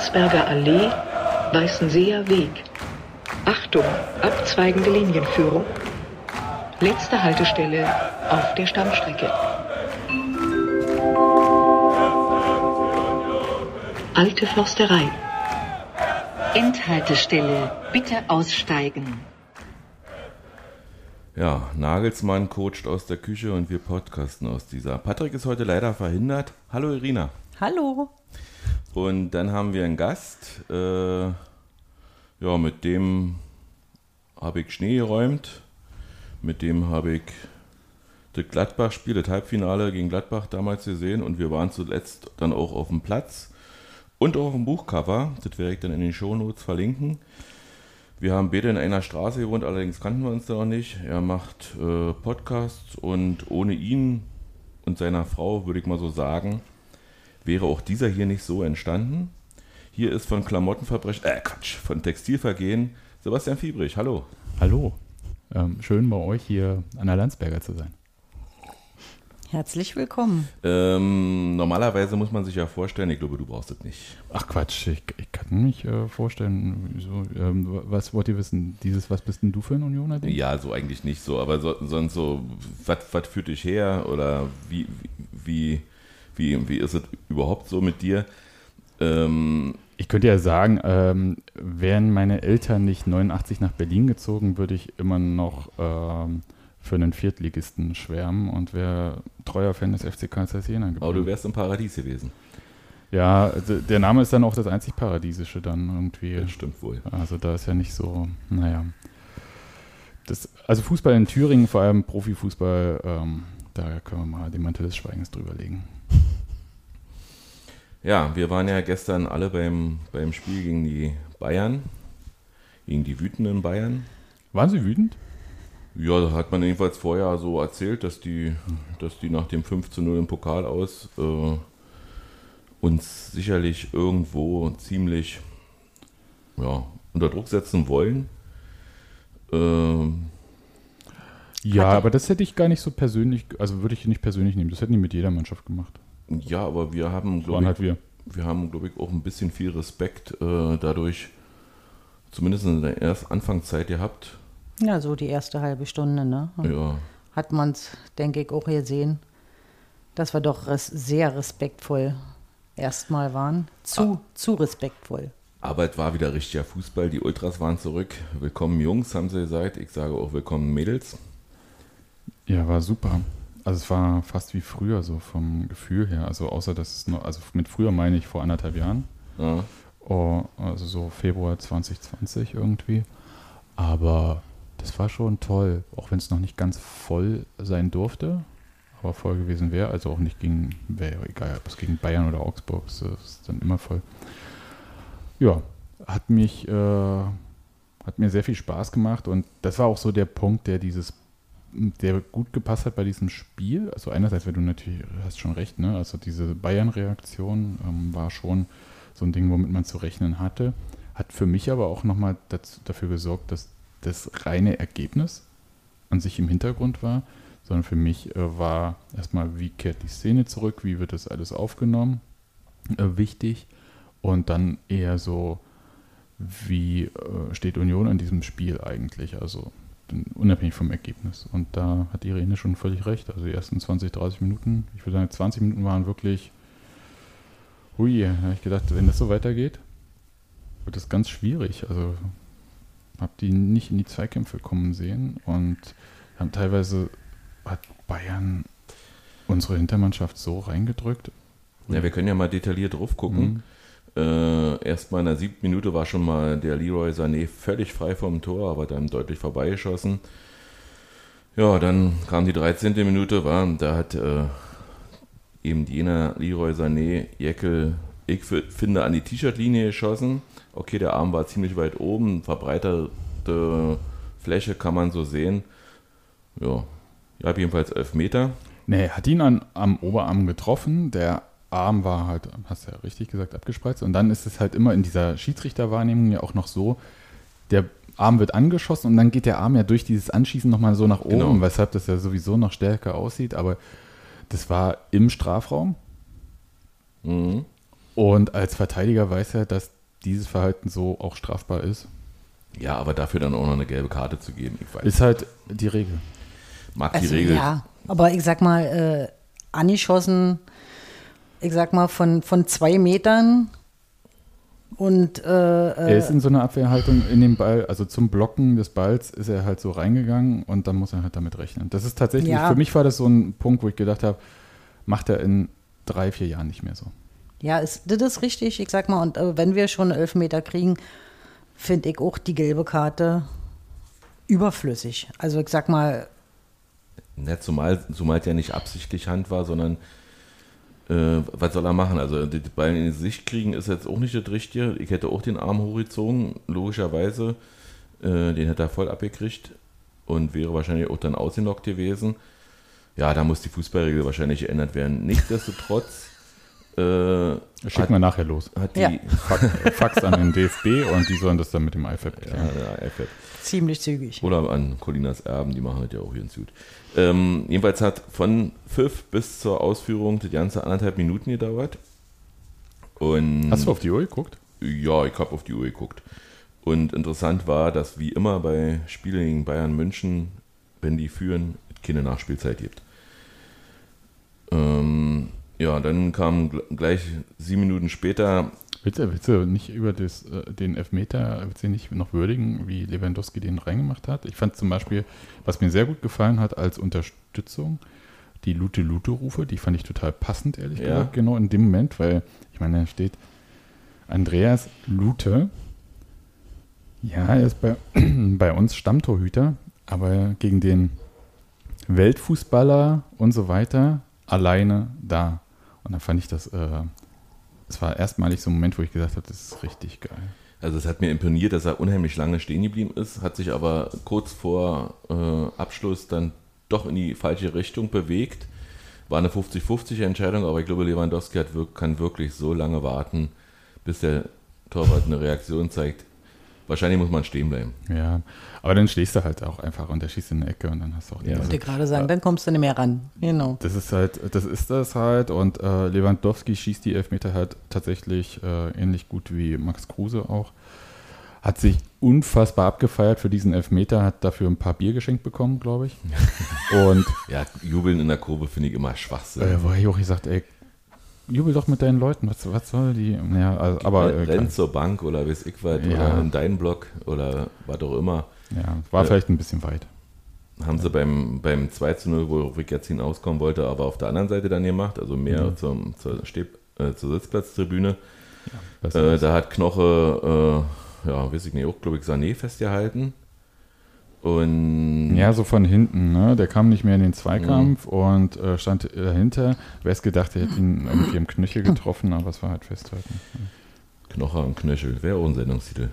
Landsberger Allee, Weißenseer Weg. Achtung, abzweigende Linienführung. Letzte Haltestelle auf der Stammstrecke. Alte Forsterei. Endhaltestelle. Bitte aussteigen. Ja, Nagelsmann coacht aus der Küche und wir podcasten aus dieser. Patrick ist heute leider verhindert. Hallo Irina. Hallo. Und dann haben wir einen Gast. Äh, ja, mit dem habe ich Schnee geräumt. Mit dem habe ich das Gladbach-Spiel, das Halbfinale gegen Gladbach damals gesehen. Und wir waren zuletzt dann auch auf dem Platz und auch im Buchcover. Das werde ich dann in den Shownotes verlinken. Wir haben beide in einer Straße gewohnt, allerdings kannten wir uns da noch nicht. Er macht äh, Podcasts und ohne ihn und seiner Frau, würde ich mal so sagen, wäre auch dieser hier nicht so entstanden. Hier ist von Klamottenverbrechen, äh Quatsch, von Textilvergehen Sebastian Fiebrich. Hallo. Hallo. Ähm, schön bei euch hier an der Landsberger zu sein. Herzlich willkommen. Ähm, normalerweise muss man sich ja vorstellen, ich glaube, du brauchst es nicht. Ach Quatsch, ich, ich kann mich äh, vorstellen. So, ähm, was wollt ihr wissen? Dieses, was bist denn du für ein Unioner? -Ding? Ja, so eigentlich nicht so, aber so, sonst so, was führt dich her oder wie, wie, wie, wie ist es überhaupt so mit dir? Ähm, ich könnte ja sagen, ähm, wären meine Eltern nicht 89 nach Berlin gezogen, würde ich immer noch ähm, für einen Viertligisten schwärmen und wäre treuer Fan des FC Karl Jena gewesen. Aber du wärst im Paradies gewesen. Ja, der Name ist dann auch das einzig Paradiesische dann irgendwie. Das stimmt wohl. Also da ist ja nicht so, naja. Das, also Fußball in Thüringen, vor allem Profifußball, ähm, da können wir mal den Mantel des Schweigens drüber legen. Ja, wir waren ja gestern alle beim, beim Spiel gegen die Bayern, gegen die wütenden Bayern. Waren sie wütend? Ja, da hat man jedenfalls vorher so erzählt, dass die, dass die nach dem 5 zu 0 im Pokal aus äh, uns sicherlich irgendwo ziemlich ja, unter Druck setzen wollen. Ähm, ja, aber das hätte ich gar nicht so persönlich, also würde ich nicht persönlich nehmen. Das hätten die mit jeder Mannschaft gemacht. Ja, aber wir haben, glaube ich, halt wir. wir haben, glaube ich, auch ein bisschen viel Respekt äh, dadurch, zumindest in der ersten Anfangszeit gehabt, ja, so die erste halbe Stunde, ne? Ja. Hat man es, denke ich, auch gesehen, dass wir doch res sehr respektvoll erstmal waren. Zu, ah. zu respektvoll. Aber es war wieder richtiger Fußball. Die Ultras waren zurück. Willkommen Jungs, haben sie gesagt. Ich sage auch willkommen Mädels. Ja, war super. Also es war fast wie früher so vom Gefühl her. Also außer dass es noch, also mit früher meine ich vor anderthalb Jahren. Ja. Oh, also so Februar 2020 irgendwie. Aber das war schon toll, auch wenn es noch nicht ganz voll sein durfte, aber voll gewesen wäre. Also auch nicht gegen, wäre egal, ob es gegen Bayern oder Augsburg ist, ist dann immer voll. Ja, hat mich, äh, hat mir sehr viel Spaß gemacht und das war auch so der Punkt, der dieses, der gut gepasst hat bei diesem Spiel. Also einerseits, wenn du natürlich, hast schon recht, ne? Also diese Bayern-Reaktion ähm, war schon so ein Ding, womit man zu rechnen hatte. Hat für mich aber auch nochmal dafür gesorgt, dass das reine Ergebnis an sich im Hintergrund war, sondern für mich äh, war erstmal, wie kehrt die Szene zurück, wie wird das alles aufgenommen, äh, wichtig. Und dann eher so, wie äh, steht Union an diesem Spiel eigentlich, also unabhängig vom Ergebnis. Und da hat Irene schon völlig recht. Also die ersten 20, 30 Minuten, ich würde sagen 20 Minuten waren wirklich, hui, da habe ich gedacht, wenn das so weitergeht, wird das ganz schwierig. Also habe die nicht in die Zweikämpfe kommen sehen und haben teilweise hat Bayern unsere Hintermannschaft so reingedrückt. Ja, wir können ja mal detailliert drauf gucken. Mhm. Äh, Erstmal in der siebten Minute war schon mal der Leroy Sané völlig frei vom Tor, aber dann deutlich vorbeigeschossen. Ja, dann kam die 13. Minute, war, da hat äh, eben jener Leroy Sané Jeckel, ich finde, an die T-Shirt-Linie geschossen. Okay, der Arm war ziemlich weit oben, verbreiterte Fläche kann man so sehen. Ja, ich habe jedenfalls elf Meter. Nee, hat ihn an, am Oberarm getroffen. Der Arm war halt, hast du ja richtig gesagt, abgespreizt. Und dann ist es halt immer in dieser Schiedsrichterwahrnehmung ja auch noch so, der Arm wird angeschossen und dann geht der Arm ja durch dieses Anschießen nochmal so nach oben, genau. weshalb das ja sowieso noch stärker aussieht. Aber das war im Strafraum. Mhm. Und als Verteidiger weiß er, dass dieses Verhalten so auch strafbar ist. Ja, aber dafür dann auch noch eine gelbe Karte zu geben, ich weiß. Ist halt die Regel. Mag die Also, Regel. Ja, aber ich sag mal, äh, angeschossen, ich sag mal, von, von zwei Metern und äh, Er ist in so einer Abwehrhaltung in den Ball, also zum Blocken des Balls ist er halt so reingegangen und dann muss er halt damit rechnen. Das ist tatsächlich, Ja. für mich war das so ein Punkt, wo ich gedacht habe, macht er in drei, vier Jahren nicht mehr so. ja, ist, das ist richtig, ich sag mal, und äh, wenn wir schon elf Meter kriegen, finde ich auch die gelbe Karte überflüssig. Also ich sag mal, Ja, zumal, zumal es ja nicht absichtlich Hand war, sondern äh, was soll er machen? Also die die Ball in die Sicht kriegen ist jetzt auch nicht das Richtige. Ich hätte auch den Arm hochgezogen, logischerweise. Äh, den hätte er voll abgekriegt und wäre wahrscheinlich auch dann ausgenockt gewesen. Ja, da muss die Fußballregel wahrscheinlich geändert werden. Nichtsdestotrotz äh, Schicken hat, wir nachher los. hat die Ja. Fax, an den DFB und die sollen das dann mit dem IFAB ja, klären. ja, iPad. ziemlich zügig. Oder an Colinas Erben, die machen das ja auch ganz gut. Ähm, jedenfalls hat von Pfiff bis zur Ausführung die ganze anderthalb Minuten gedauert. Und Hast du auf die Uhr geguckt? ja, ich habe auf die Uhr geguckt. Und interessant war, dass wie immer bei Spielen gegen Bayern München, wenn die führen, keine Nachspielzeit gibt. Ähm, ja, dann kam gl- gleich sieben Minuten später Willst du, willst du nicht über das, äh, den Elfmeter, willst du nicht noch würdigen, wie Lewandowski den reingemacht hat? Ich fand zum Beispiel, was mir sehr gut gefallen hat als Unterstützung, die Lute-Lute-Rufe, die fand ich total passend, ehrlich Ja. gesagt, genau in dem Moment, weil, ich meine, da steht Andreas Lute. Ja, er ist bei, bei uns Stammtorhüter, aber gegen den Weltfußballer und so weiter alleine da. Und da fand ich das, äh, es war erstmalig so ein Moment, wo ich gesagt habe, das ist richtig geil. Also es hat mir imponiert, dass er unheimlich lange stehen geblieben ist, hat sich aber kurz vor äh, Abschluss dann doch in die falsche Richtung bewegt. War eine 50-50 Entscheidung, aber ich glaube, Lewandowski hat, kann wirklich so lange warten, bis der Torwart eine Reaktion zeigt. Wahrscheinlich muss man stehen bleiben. Ja, aber dann stehst du halt auch einfach und der schießt in eine Ecke und dann hast du auch die Ja. Ich wollte gerade sagen, dann kommst du nicht mehr ran. Genau. Das ist halt, das ist das halt und äh, Lewandowski schießt die Elfmeter halt tatsächlich äh, ähnlich gut wie Max Kruse auch. Hat sich unfassbar abgefeiert für diesen Elfmeter, hat dafür ein paar Bier geschenkt bekommen, glaube ich. Und Ja, jubeln in der Kurve finde ich immer Schwachsinn. äh, wo ich auch gesagt, ey, jubel doch mit deinen Leuten, was, was soll die? Ja, also, aber äh, Renn zur Bank oder weiß ich was, Ja. oder in deinen Block oder was auch immer. ja, war Äh, vielleicht ein bisschen weit. Haben sie beim, beim 2 zu 0, wo Rick jetzt hinauskommen wollte, aber auf der anderen Seite dann gemacht, also mehr Mhm. zum, zur, Steb, äh, zur Sitzplatztribüne. Besser Äh, da hat Knoche, äh, ja, weiß ich nicht, auch, glaube ich, Sané festgehalten. Und Ja, so von hinten, ne? Der kam nicht mehr in den Zweikampf Mhm. und äh, stand dahinter. Wer es gedacht, er hätte ihn irgendwie im Knöchel getroffen, aber es war halt festhalten. Knoche am Knöchel, wäre auch ein Sendungstitel.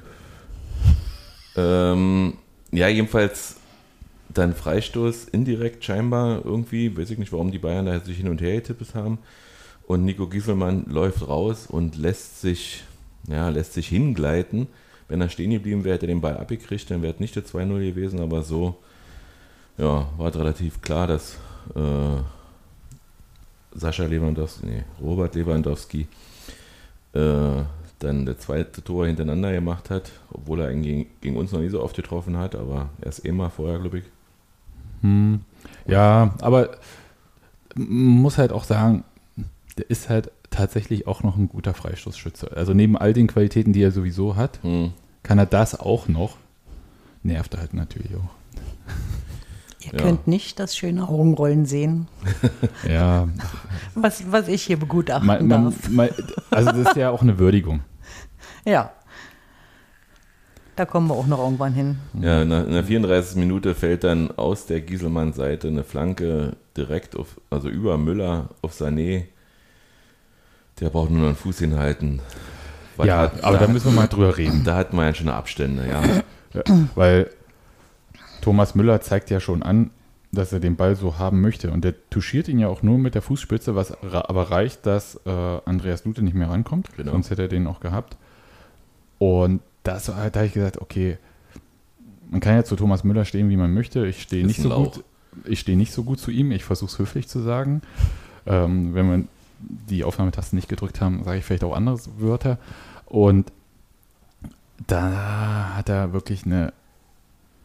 ähm, ja, jedenfalls dann Freistoß indirekt scheinbar irgendwie, weiß ich nicht, warum die Bayern da sich hin und her getippt haben. Und Nico Gieselmann läuft raus und lässt sich, ja, lässt sich hingleiten. Wenn er stehen geblieben wäre, hätte er den Ball abgekriegt, dann wäre es nicht der 2-0 gewesen, aber so, ja, war relativ klar, dass äh, Sascha Lewandowski, nee, Robert Lewandowski äh, dann der zweite Tor hintereinander gemacht hat, obwohl er gegen, gegen uns noch nie so oft getroffen hat, aber erst mal vorher, glaube ich. Hm. Ja, aber muss halt auch sagen, der ist halt tatsächlich auch noch ein guter Freistoßschütze. Also neben all den Qualitäten, die er sowieso hat, Hm. kann er das auch noch. Nervt er halt natürlich auch. Ihr Ja. könnt nicht das schöne Augenrollen sehen, Ja, was, was ich hier begutachten man, man, darf. man, also das ist ja auch eine Würdigung. Ja. Da kommen wir auch noch irgendwann hin. Ja, in der, in der 34. Minute fällt dann aus der Gieselmann-Seite eine Flanke direkt auf, also über Müller auf Sané. Der braucht nur noch einen Fuß hinhalten. Ja, hat- aber da müssen wir mal drüber reden. Da hat man ja schon Abstände, ja. Ja, weil Thomas Müller zeigt ja schon an, dass er den Ball so haben möchte. Und der touchiert ihn ja auch nur mit der Fußspitze, was aber reicht, dass äh, Andreas Lute nicht mehr rankommt. Genau. Sonst hätte er den auch gehabt. Und das, da habe ich gesagt, okay, man kann ja zu Thomas Müller stehen, wie man möchte. Ich stehe nicht so Lauch. gut. Ich stehe nicht so gut zu ihm. Ich versuche es höflich zu sagen. Ähm, wenn man die Aufnahmetaste nicht gedrückt haben, sage ich vielleicht auch andere Wörter. Und da hat er wirklich eine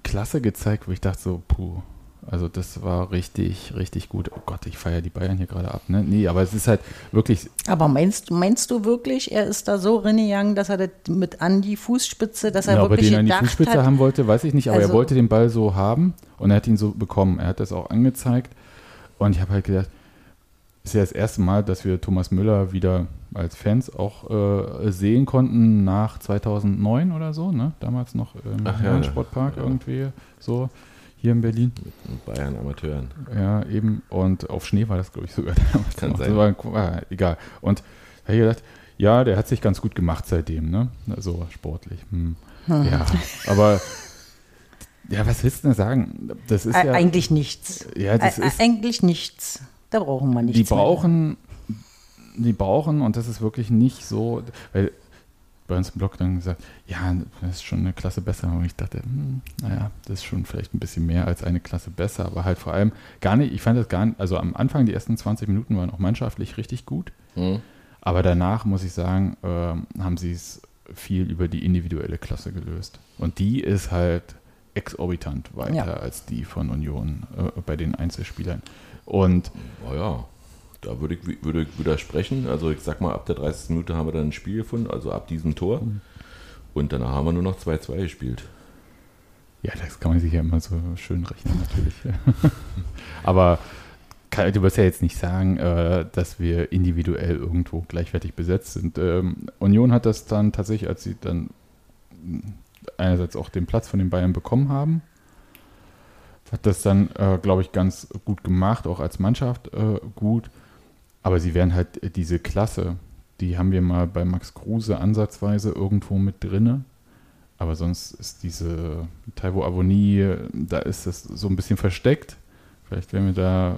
Klasse gezeigt, wo ich dachte so, puh, also das war richtig, richtig gut. Oh Gott, ich feiere die Bayern hier gerade ab. Ne? Nee, aber es ist halt wirklich. Aber meinst, meinst du wirklich, er ist da so reingegangen, dass er das mit an die Fußspitze, dass er ja, wirklich ob er den an die Fußspitze hat, haben wollte, weiß ich nicht, aber Also- er wollte den Ball so haben und er hat ihn so bekommen. Er hat das auch angezeigt und ich habe halt gedacht, ist ja das erste Mal, dass wir Thomas Müller wieder als Fans auch äh, sehen konnten nach 2009 oder so, ne? Damals noch im Ach ja, Sportpark ja. irgendwie so hier in Berlin. Mit Bayern Amateuren. Ja, eben. Und auf Schnee war das, glaube ich, sogar damals. Kann noch. sein. War, war egal. Und da habe ich gedacht, ja, der hat sich ganz gut gemacht seitdem, ne? So sportlich. Hm. Ja, aber ja, was willst du denn sagen? Das ist ja. eigentlich nichts. Ja, das ist- eigentlich nichts. Da brauchen wir nichts. die mehr. brauchen, die brauchen, und das ist wirklich nicht so, weil bei uns im Blog dann gesagt, ja, das ist schon eine Klasse besser. Und ich dachte, hm, naja, das ist schon vielleicht ein bisschen mehr als eine Klasse besser, aber halt vor allem gar nicht, ich fand das gar nicht, also am Anfang, die ersten 20 Minuten waren auch mannschaftlich richtig gut, Hm? aber danach, muss ich sagen, ähm, haben sie es viel über die individuelle Klasse gelöst. Und die ist halt exorbitant weiter Ja. als die von Union äh, bei den Einzelspielern. Und Oh ja, da würde ich, würde ich widersprechen. Also ich sag mal, ab der 30. Minute haben wir dann ein Spiel gefunden, also ab diesem Tor. Und danach haben wir nur noch 2-2 gespielt. Ja, das kann man sich ja immer so schön rechnen, natürlich. Aber kann, du wirst ja jetzt nicht sagen, äh, dass wir individuell irgendwo gleichwertig besetzt sind. Ähm, Union hat das dann tatsächlich, als sie dann einerseits auch den Platz von den Bayern bekommen haben, hat das dann, äh, glaube ich, ganz gut gemacht, auch als Mannschaft äh, gut. Aber sie wären halt äh, diese Klasse, die haben wir mal bei Max Kruse ansatzweise irgendwo mit drinne. Aber sonst ist diese Taiwo Avonie, da ist das so ein bisschen versteckt. Vielleicht werden wir da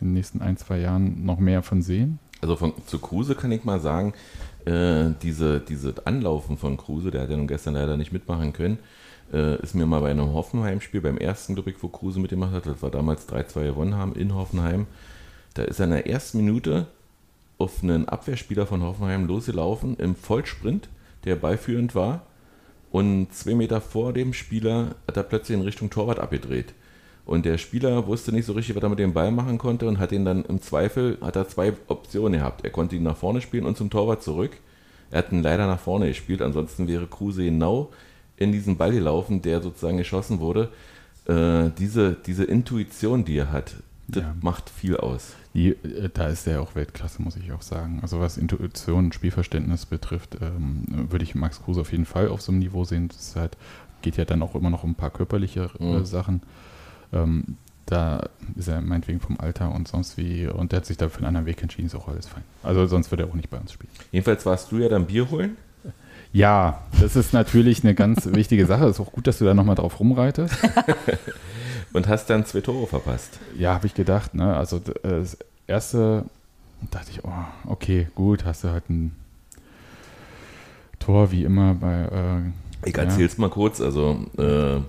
in den nächsten ein, zwei Jahren noch mehr von sehen. Also von, zu Kruse kann ich mal sagen, äh, diese, diese Anlaufen von Kruse, der hat ja nun gestern leider nicht mitmachen können, äh, ist mir mal bei einem Hoffenheim-Spiel, beim ersten, glaube ich, wo Kruse mitgemacht hat, das war damals 3-2 gewonnen haben in Hoffenheim, da ist er in der ersten Minute auf einen Abwehrspieler von Hoffenheim losgelaufen im Vollsprint, der beiführend war. Und zwei Meter vor dem Spieler hat er plötzlich in Richtung Torwart abgedreht. Und der Spieler wusste nicht so richtig, was er mit dem Ball machen konnte und hat ihn dann im Zweifel, hat er zwei Optionen gehabt. Er konnte ihn nach vorne spielen und zum Torwart zurück. Er hat ihn leider nach vorne gespielt, ansonsten wäre Kruse genau in diesen Ball gelaufen, der sozusagen geschossen wurde. Äh, diese, diese Intuition, die er hat, das Ja. macht viel aus. Die, äh, da ist er auch Weltklasse, muss ich auch sagen. Also was Intuition und Spielverständnis betrifft, ähm, würde ich Max Kruse auf jeden Fall auf so einem Niveau sehen. Das ist halt, geht ja dann auch immer noch um ein paar körperliche äh, Mhm. Sachen. Ähm, da ist er meinetwegen vom Alter und sonst wie, und der hat sich dafür einen anderen Weg entschieden, ist auch alles fein. Also sonst würde er auch nicht bei uns spielen. Jedenfalls warst du ja dann Bier holen. Ja, das ist natürlich eine ganz wichtige Sache. ist auch gut, dass du da nochmal drauf rumreitest. und hast dann zwei Tore verpasst. Ja, habe ich gedacht. Ne? Also äh, das erste dachte ich, oh, okay, gut, hast du halt ein Tor wie immer bei. Äh, Ich ja. erzähl's mal kurz. Also äh,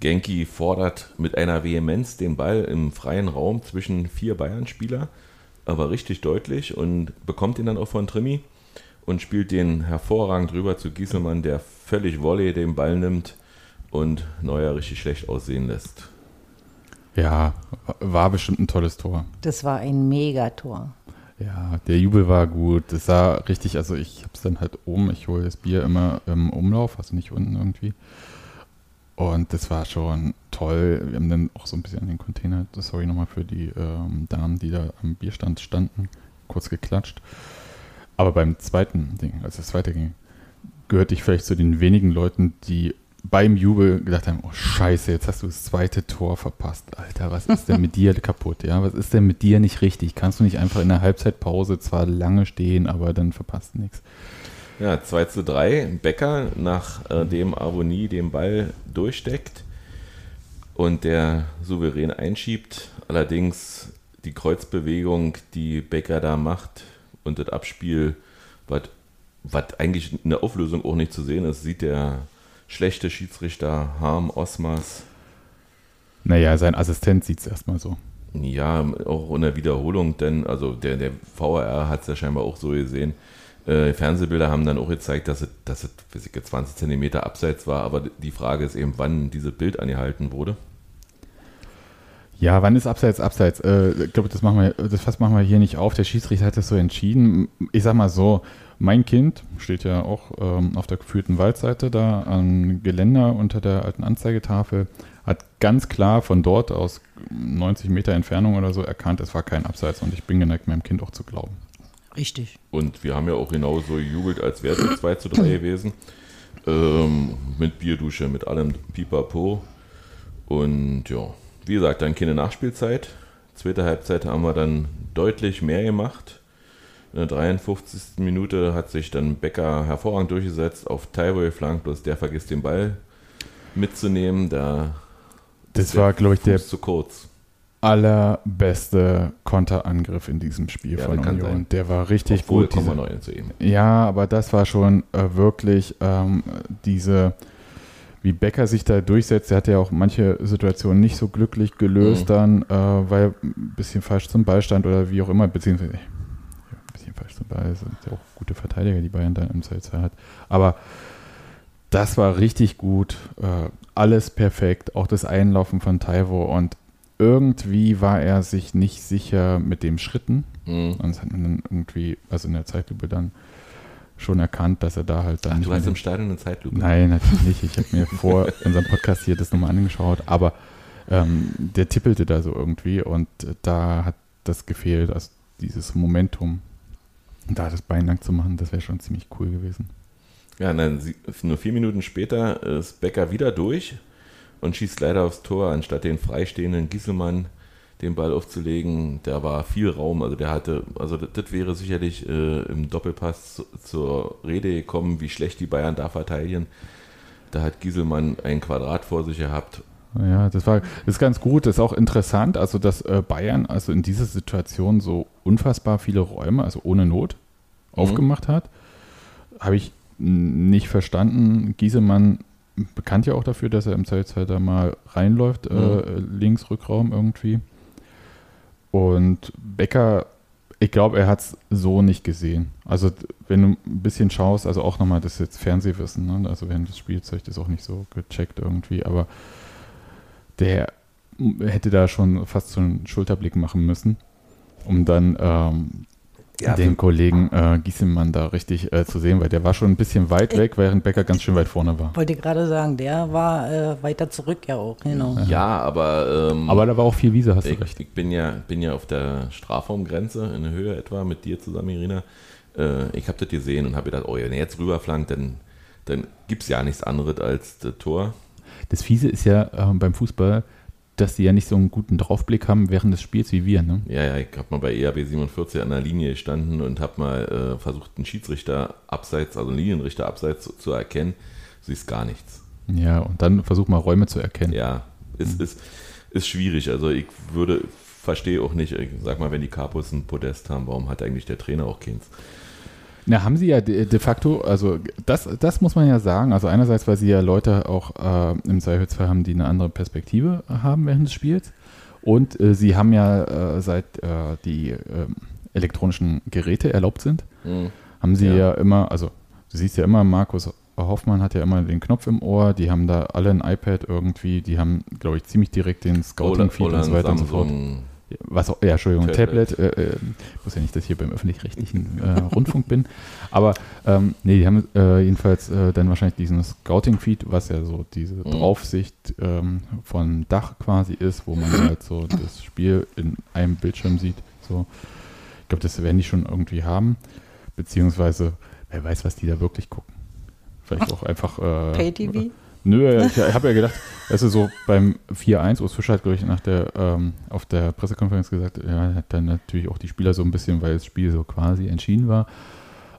Genki fordert mit einer Vehemenz den Ball im freien Raum zwischen vier Bayern-Spieler, aber richtig deutlich und bekommt ihn dann auch von Trimi und spielt den hervorragend rüber zu Gieselmann, der völlig Volley den Ball nimmt und Neuer richtig schlecht aussehen lässt. Ja, war bestimmt ein tolles Tor. Das war ein Megator. Ja, der Jubel war gut. Das sah richtig, also ich habe es dann halt oben, ich hole das Bier immer im Umlauf, also nicht unten irgendwie. Und das war schon toll. Wir haben dann auch so ein bisschen an den Container, sorry nochmal für die ähm, Damen, die da am Bierstand standen, kurz geklatscht. Aber beim zweiten Ding, als es weiterging, gehörte ich vielleicht zu den wenigen Leuten, die beim Jubel gedacht haben, oh scheiße, jetzt hast du das zweite Tor verpasst. Alter, was ist denn mit dir kaputt? Ja, was ist denn mit dir nicht richtig? Kannst du nicht einfach in der Halbzeitpause zwar lange stehen, aber dann verpasst du nichts? Ja, 2 zu 3. Becker, nachdem Avonie den Ball durchsteckt und der souverän einschiebt. Allerdings die Kreuzbewegung, die Becker da macht und das Abspiel, was eigentlich in der Auflösung auch nicht zu sehen ist, sieht der schlechte Schiedsrichter Harm Osmas. Naja, sein Assistent sieht es erstmal so. Ja, auch in der Wiederholung, denn also der, der VAR hat es ja scheinbar auch so gesehen. Äh, Fernsehbilder haben dann auch gezeigt, dass es, dass es weiß ich, 20 Zentimeter abseits war, aber die Frage ist eben, wann dieses Bild angehalten wurde. Ja, wann ist Abseits Abseits? Äh, ich glaube, das machen wir, das Fass machen wir hier nicht auf. Der Schiedsrichter hat das so entschieden. Ich sag mal so, mein Kind steht ja auch ähm, auf der geführten Waldseite da am Geländer unter der alten Anzeigetafel, hat ganz klar von dort aus 90 Meter Entfernung oder so erkannt, es war kein Abseits und ich bin geneigt, meinem Kind auch zu glauben. Richtig. Und wir haben ja auch genauso gejubelt, als wäre es 2 zu 3 gewesen. Ähm, mit Bierdusche, mit allem Pipapo. Und ja, wie gesagt, dann keine Nachspielzeit. Zweite Halbzeit haben wir dann deutlich mehr gemacht. In der 53. Minute hat sich dann Becker hervorragend durchgesetzt, auf Taiwo geflankt, bloß der vergisst den Ball mitzunehmen. Da das war, glaube ich, der zu kurz. allerbeste Konterangriff in diesem Spiel Ja, von Union. sein. Der war richtig Obwohl, gut. Diese, ja, aber das war schon äh, wirklich ähm, diese, wie Becker sich da durchsetzt. Der hat ja auch manche Situationen nicht so glücklich gelöst Mhm. dann, äh, weil ein bisschen falsch zum Ball stand oder wie auch immer, beziehungsweise ja, ein bisschen falsch zum Ball sind ja auch gute Verteidiger, die Bayern da im Zweifelsfall hat. Aber das war richtig gut. Äh, alles perfekt. Auch das Einlaufen von Taiwo. Und irgendwie war er sich nicht sicher mit dem Schritten. Mhm. Und das hat man dann irgendwie, also in der Zeitlupe dann schon erkannt, dass er da halt dann Ach, du hast den- im Stadion eine Zeitlupe. Nein, natürlich nicht. Ich habe mir vor unserem Podcast hier das nochmal angeschaut, aber ähm, der tippelte da so irgendwie und äh, da hat das gefehlt, also dieses Momentum, da das Bein lang zu machen, das wäre schon ziemlich cool gewesen. Ja, dann nur vier Minuten später ist Becker wieder durch und schießt leider aufs Tor, anstatt den freistehenden Gieselmann den Ball aufzulegen. Da war viel Raum, also der hatte, also das, das wäre sicherlich äh, im Doppelpass zu, zur Rede gekommen, wie schlecht die Bayern da verteidigen. Da hat Gieselmann ein Quadrat vor sich gehabt. Ja, das war das ist ganz gut, das ist auch interessant, also dass äh, Bayern also in dieser Situation so unfassbar viele Räume, also ohne Not, Mhm. aufgemacht hat. Habe ich nicht verstanden. Giesemann bekannt ja auch dafür, dass er im Zweifelsfall da mal reinläuft, äh, Mhm. links Rückraum irgendwie. Und Becker, ich glaube, er hat es so nicht gesehen. Also wenn du ein bisschen schaust, also auch nochmal, das ist jetzt Fernsehwissen, ne? also während des ich das auch nicht so gecheckt irgendwie, aber der hätte da schon fast so einen Schulterblick machen müssen, um dann ähm, Ja, den Kollegen äh, Giesemann da richtig äh, zu sehen, weil der war schon ein bisschen weit weg, während Becker ganz schön weit vorne war. Wollte ich gerade sagen, der war äh, weiter zurück ja auch, genau. Ja, aber, ähm, Aber da war auch viel Wiese, hast du ich, recht. ich bin ja, bin ja auf der Strafraumgrenze in der Höhe etwa mit dir zusammen, Irina. Äh, ich habe das gesehen und habe gedacht, oh, wenn er jetzt rüberflankt, dann, dann gibt es ja nichts anderes als das Tor. Das Fiese ist ja ähm, beim Fußball, dass die ja nicht so einen guten Draufblick haben während des Spiels wie wir. Ne? Ja, ja, ich habe mal bei E ERB 47 an der Linie gestanden und habe mal äh, versucht, einen Schiedsrichter abseits, also einen Linienrichter abseits zu, zu erkennen. Du siehst gar nichts. Ja, und dann versuch mal Räume zu erkennen. Ja, ist, ist, ist schwierig. Also ich würde, verstehe auch nicht, ich sag mal, wenn die Capos ein Podest haben, warum hat eigentlich der Trainer auch keins? Na, haben sie ja de, de facto, also das, das muss man ja sagen. Also einerseits, weil sie ja Leute auch äh, im Zweifelsfall haben, die eine andere Perspektive haben während des Spiels. Und äh, sie haben ja, äh, seit äh, die ähm, elektronischen Geräte erlaubt sind, Hm. haben sie Ja. ja. immer, also du siehst ja immer, Markus Hoffmann hat ja immer den Knopf im Ohr, die haben da alle ein iPad irgendwie, die haben, glaube ich, ziemlich direkt den Scouting-Feed und so weiter und so fort. Was auch, ja, Entschuldigung, Tablet. Tablet. äh, äh, ich wusste ja nicht, dass ich hier beim öffentlich-rechtlichen äh, Rundfunk bin. Aber ähm, nee, die haben äh, jedenfalls äh, dann wahrscheinlich diesen Scouting-Feed, was ja so diese Mhm. Draufsicht ähm, von Dach quasi ist, wo man halt so das Spiel in einem Bildschirm sieht. So. Ich glaube, das werden die schon irgendwie haben. Beziehungsweise, wer weiß, was die da wirklich gucken. Vielleicht auch einfach. Äh, Pay-TV? Nö, ich habe ja gedacht, also so beim 4-1, Urs Fischer hat, glaube ich, nach der, ähm, auf der Pressekonferenz gesagt, ja, hat dann natürlich auch die Spieler so ein bisschen, weil das Spiel so quasi entschieden war,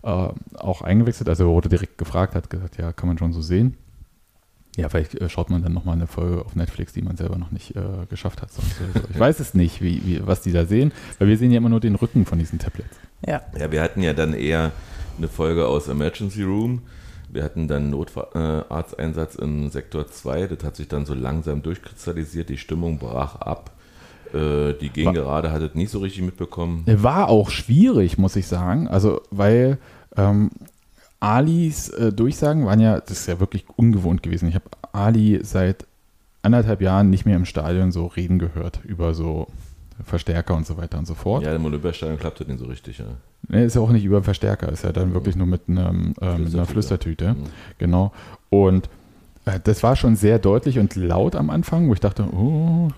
äh, auch eingewechselt. Also er wurde direkt gefragt, hat gesagt, ja, kann man schon so sehen. Ja, vielleicht äh, schaut man dann nochmal eine Folge auf Netflix, die man selber noch nicht äh, geschafft hat. Sonst, so. Ich weiß es nicht, wie, wie, was die da sehen, weil wir sehen ja immer nur den Rücken von diesen Tablets. Ja. Ja, wir hatten ja dann eher eine Folge aus Emergency Room. Wir hatten dann Notarzteinsatz in Sektor 2. Das hat sich dann so langsam durchkristallisiert. Die Stimmung brach ab. Äh, die Gegengerade hat es nicht so richtig mitbekommen. War auch schwierig, muss ich sagen. Also, weil ähm, Alis äh, Durchsagen waren ja, das ist ja wirklich ungewohnt gewesen. Ich habe Ali seit anderthalb Jahren nicht mehr im Stadion so reden gehört über so Verstärker und so weiter und so fort. Ja, im Olympiastadion klappt das nicht so richtig. Ja. Nee, ist ja auch nicht über Verstärker, ist ja dann wirklich nur mit, einem, äh, mit einer Flüstertüte. Mhm. Genau. Und äh, das war schon sehr deutlich und laut am Anfang, wo ich dachte, oh,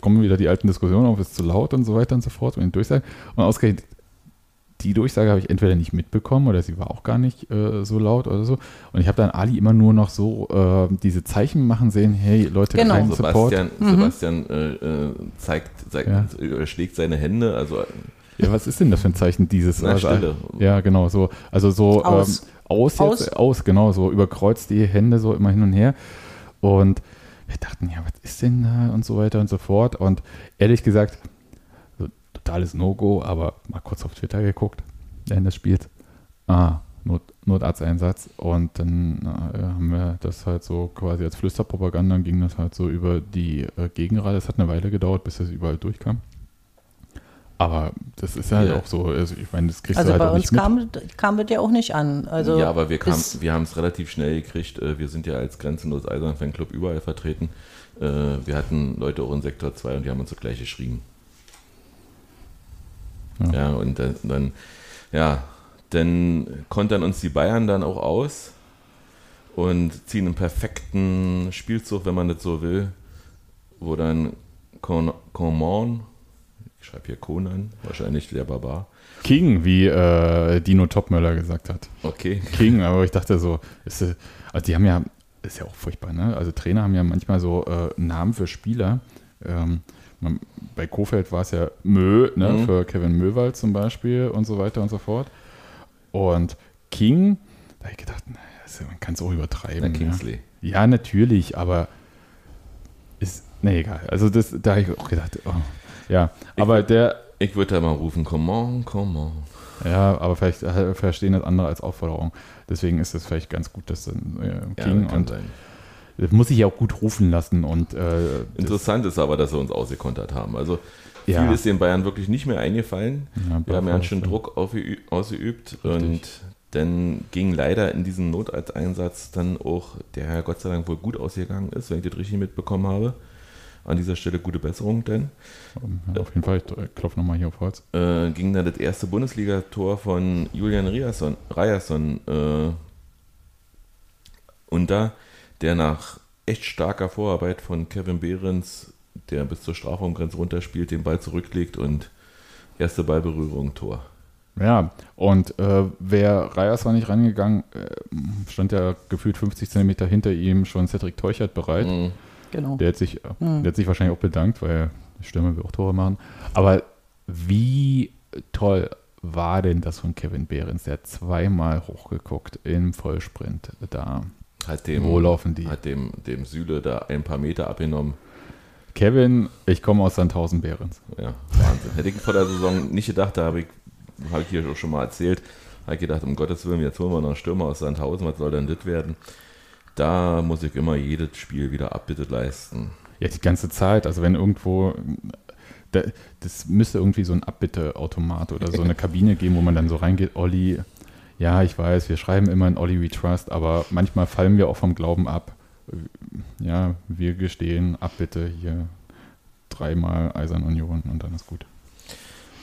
kommen wieder die alten Diskussionen auf, ist zu laut und so weiter und so fort und den Durchsagen. Und ausgerechnet die Durchsage habe ich entweder nicht mitbekommen oder sie war auch gar nicht äh, so laut oder so. Und ich habe dann Ali immer nur noch so äh, diese Zeichen machen sehen, hey Leute, genau. kein Sebastian, Support. Mhm. Sebastian äh, äh zeigt, zeigt ja. schlägt seine Hände, also ja, was ist denn das für ein Zeichen dieses? Na, also, Stille. Ja, genau, so, also so aus, ähm, aus, aus. Jetzt, aus, genau, so überkreuzt die Hände so immer hin und her. Und wir dachten, ja, was ist denn da und so weiter und so fort. Und ehrlich gesagt, totales No-Go, aber mal kurz auf Twitter geguckt, während des Spiels. Ah, Not, Notarzteinsatz. Und dann äh, haben wir das halt so quasi als Flüsterpropaganda, ging das halt so über die äh, Gegenrate. Es hat eine Weile gedauert, bis das überall durchkam. Aber das ist halt ja. auch so, also ich meine, das kriegst also du halt bei auch uns nicht kam, mit. kam das ja auch nicht an. Also ja, aber wir, wir haben es relativ schnell gekriegt. Äh, wir sind ja als Grenzenlos Eisern Fanclub überall vertreten. Äh, wir hatten Leute auch in Sektor 2 und die haben uns so gleich geschrieben. Ja, ja und dann, dann, ja, dann kontern uns die Bayern dann auch aus und ziehen einen perfekten Spielzug, wenn man das so will, wo dann Coman, ich schreibe hier Conan, wahrscheinlich der Barbar. King, wie äh, Dino Topmöller gesagt hat. Okay. King, aber ich dachte so, ist, also die haben ja, ist ja auch furchtbar, ne? Also Trainer haben ja manchmal so äh, Namen für Spieler. Ähm, man, bei Kofeld war es ja Mö, ne, mhm. für Kevin Möwald zum Beispiel und so weiter und so fort. Und King, da habe ich gedacht, naja, man kann es auch übertreiben. Na, Kingsley. Ja. ja. natürlich, aber ist, ne, egal. Also das, da habe ich auch gedacht, oh, ja, ich aber der. Ich würde da mal rufen, come on, come on. Ja, aber vielleicht äh, verstehen das andere als Aufforderung. Deswegen ist es vielleicht ganz gut, dass dann äh, King ja, und sein. Das muss ich ja auch gut rufen lassen. Und, äh, Interessant ist aber, dass sie uns ausgekontert haben. Also viel ja. ist den Bayern wirklich nicht mehr eingefallen. Ja, Wir haben ja schon Druck ausgeübt Richtig. und dann ging leider in diesem Notarzteinsatz dann auch, der Gott sei Dank wohl gut ausgegangen ist, wenn ich das richtig mitbekommen habe. An dieser Stelle gute Besserung, denn. Ja, auf jeden Fall, ich klopfe nochmal hier auf Holz. Äh, ging dann das erste Bundesligator von Julian Ryerson, Ryerson äh, unter der nach echt starker Vorarbeit von Kevin Behrens, der bis zur Strafraumgrenze runterspielt, den Ball zurücklegt und erste Ballberührung, Tor. Ja, und äh, wäre Reyes war nicht rangegangen, äh, stand ja gefühlt 50 Zentimeter hinter ihm schon Cedric Teuchert bereit. Mhm. Genau. Der hat, sich, mhm. der hat sich wahrscheinlich auch bedankt, weil Stürmer will auch Tore machen. Aber wie toll war denn das von Kevin Behrens? Der hat zweimal hochgeguckt im Vollsprint da. Hat dem, Wo laufen die? Hat dem, dem Süle da ein paar Meter abgenommen. Kevin, ich komme aus Sandhausen Behrens. Ja, Wahnsinn. Hätte ich vor der Saison nicht gedacht, da habe ich, hab ich hier schon mal erzählt, habe ich gedacht, um Gottes Willen, jetzt holen wir noch einen Stürmer aus Sandhausen, was soll denn das werden? Da muss ich immer jedes Spiel wieder Abbitte leisten. Ja, die ganze Zeit. Also wenn irgendwo, das müsste irgendwie so ein Abbitteautomat oder so eine Kabine geben, wo man dann so reingeht, Olli, ja, ich weiß, wir schreiben immer in Olli We Trust, aber manchmal fallen wir auch vom Glauben ab. Ja, wir gestehen, ab bitte hier dreimal Eisern Union und dann ist gut.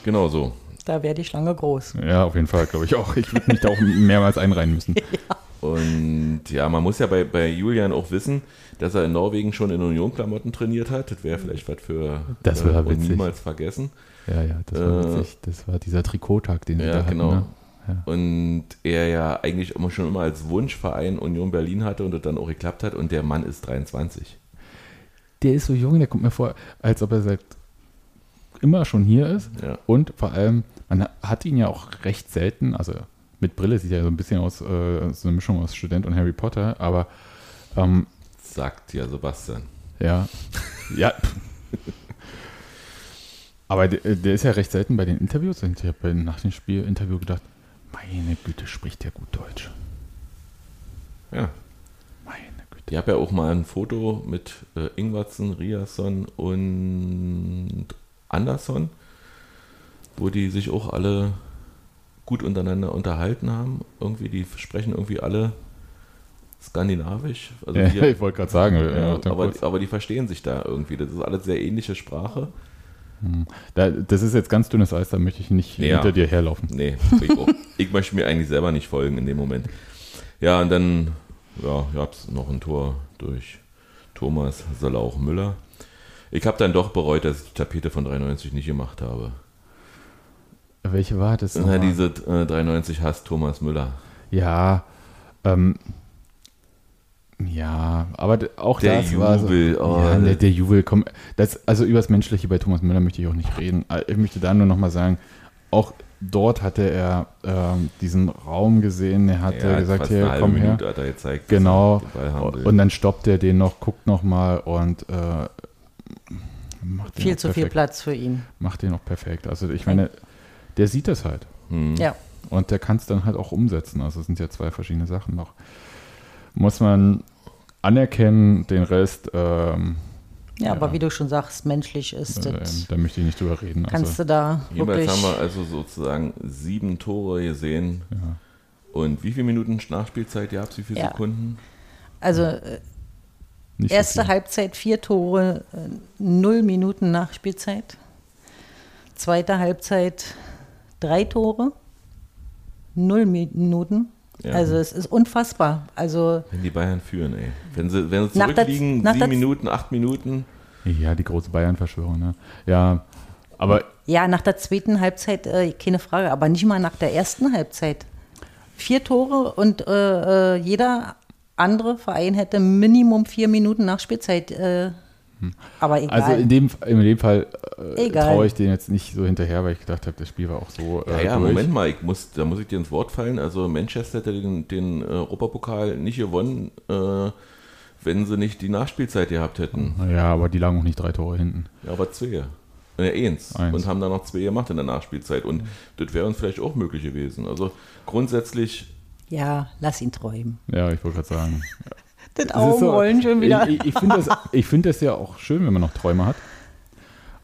Genau so. Da wäre die Schlange groß. Ja, auf jeden Fall, glaube ich auch. Ich würde mich da auch mehrmals einreihen müssen. ja. Und ja, man muss ja bei, bei Julian auch wissen, dass er in Norwegen schon in Union-Klamotten trainiert hat. Das wäre vielleicht was für das äh, niemals vergessen. Ja, ja, das war äh, witzig. Das war dieser Trikottag, den ja, sie da hatten. Genau. Ne? Und er ja eigentlich immer schon immer als Wunschverein Union Berlin hatte und das dann auch geklappt hat. Und der Mann ist 23. Der ist so jung, der kommt mir vor, als ob er seit immer schon hier ist. Ja. Und vor allem, man hat ihn ja auch recht selten, also mit Brille sieht er so ein bisschen aus, äh, so eine Mischung aus Student und Harry Potter, aber ähm, sagt ja Sebastian. Ja. ja. aber der, der, ist ja recht selten bei den Interviews. Ich habe nach dem Spiel-Interview gedacht, meine Güte, spricht der gut Deutsch. Ja. Meine Güte. Ich habe ja auch mal ein Foto mit äh, Ingwertsen, Riasson und Anderson, wo die sich auch alle gut untereinander unterhalten haben. Irgendwie, die sprechen irgendwie alle skandinavisch. Also Ja, wir- ich wollte gerade sagen, ja, aber, aber die verstehen sich da irgendwie. Das ist alles sehr ähnliche Sprache. Da, das ist jetzt ganz dünnes Eis, da möchte ich nicht Ja. hinter dir herlaufen. Nee, ich, möchte mir eigentlich selber nicht folgen in dem Moment. Ja, und dann ja, gab es noch ein Tor durch Thomas Salauch Müller. Ich habe dann doch bereut, dass ich die Tapete von 93 nicht gemacht habe. Welche war das? Na, diese äh, 93 hasst Thomas Müller. Ja, ähm, ja, aber auch Der das war so, Jubel, oh, ja, der, der Jubel, komm, das, also über das Menschliche bei Thomas Müller möchte ich auch nicht reden. Äh, Ich möchte da nur noch mal sagen, auch dort hatte er ähm, diesen Raum gesehen, er hatte hat gesagt, hier, komm her. Minute hat er gezeigt, Genau. Und dann stoppt er den noch, guckt noch mal und äh, macht den Viel zu viel perfekt. Platz für ihn. Macht den auch perfekt. Also ich meine, der sieht das halt. Hm. Ja. Und der kann es dann halt auch umsetzen. Also es sind ja zwei verschiedene Sachen noch. Muss man anerkennen, den Rest, ähm, Ja, Ja. aber wie du schon sagst, menschlich ist äh, das. da möchte ich nicht drüber reden. Kannst Also, du da Jedenfalls wirklich. haben wir also sozusagen sieben Tore gesehen. ja. Und wie viele Minuten Nachspielzeit gab es? Wie viele Ja. Sekunden? Also äh, so erste viel. Halbzeit vier Tore, äh, null Minuten Nachspielzeit. Zweite Halbzeit drei Tore, null Minuten. Ja. Also es ist unfassbar. Also Wenn die Bayern führen, ey. Wenn sie, wenn sie zurückliegen, nach sieben Minuten, acht Minuten. Ja, die große Bayern-Verschwörung, ne? Ja, aber ja, nach der zweiten Halbzeit äh, keine Frage, aber nicht mal nach der ersten Halbzeit. Vier Tore und äh, äh, jeder andere Verein hätte Minimum vier Minuten Nachspielzeit. Äh, aber egal. also in dem, in dem Fall äh, Egal. traue ich den jetzt nicht so hinterher, weil ich gedacht habe, das Spiel war auch so. Ja, äh, ja, durch. Moment mal, ich muss, da muss ich dir ins Wort fallen. Also Manchester hätte den, den äh, Europapokal nicht gewonnen, äh, wenn sie nicht die Nachspielzeit gehabt hätten. Ja, aber die lagen auch nicht drei Tore hinten. Ja, aber zwei. Äh, eins. Eins. Und haben dann noch zwei gemacht in der Nachspielzeit. Und das wäre uns vielleicht auch möglich gewesen. Also grundsätzlich, ja, lass ihn träumen. Ja, ich wollte gerade sagen. Das Augenrollen so- schon wieder. Ich, ich, finde das, ich find das ja auch schön, wenn man noch Träume hat.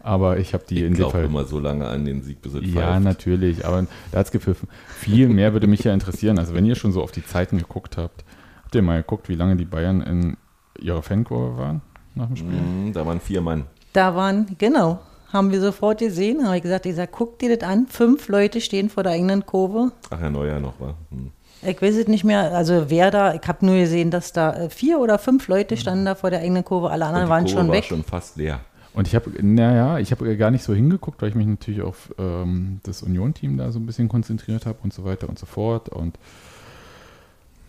Aber ich habe die ich in dem glaube Fall. immer so lange an den Sieg, es Ja, pfeift. natürlich, aber da hat es gepfiffen. Viel mehr würde mich ja interessieren. Also, wenn ihr schon so auf die Zeiten geguckt habt, habt ihr mal geguckt, wie lange die Bayern in ihrer Fankurve waren nach dem Spiel? Mhm, da waren vier Mann. Da waren, genau, haben wir sofort gesehen, habe ich gesagt, ich sag, guck dir das an, fünf Leute stehen vor der eigenen Kurve. Ach, Herr Neuer noch, war. Hm. Ich weiß es nicht mehr, also wer da, ich habe nur gesehen, dass da äh, vier oder fünf Leute standen da vor der eigenen Kurve, alle anderen die waren Kurve schon war weg. schon fast leer. Und ich habe, naja, ich habe gar nicht so hingeguckt, weil ich mich natürlich auf ähm, das Union-Team da so ein bisschen konzentriert habe und so weiter und so fort. Und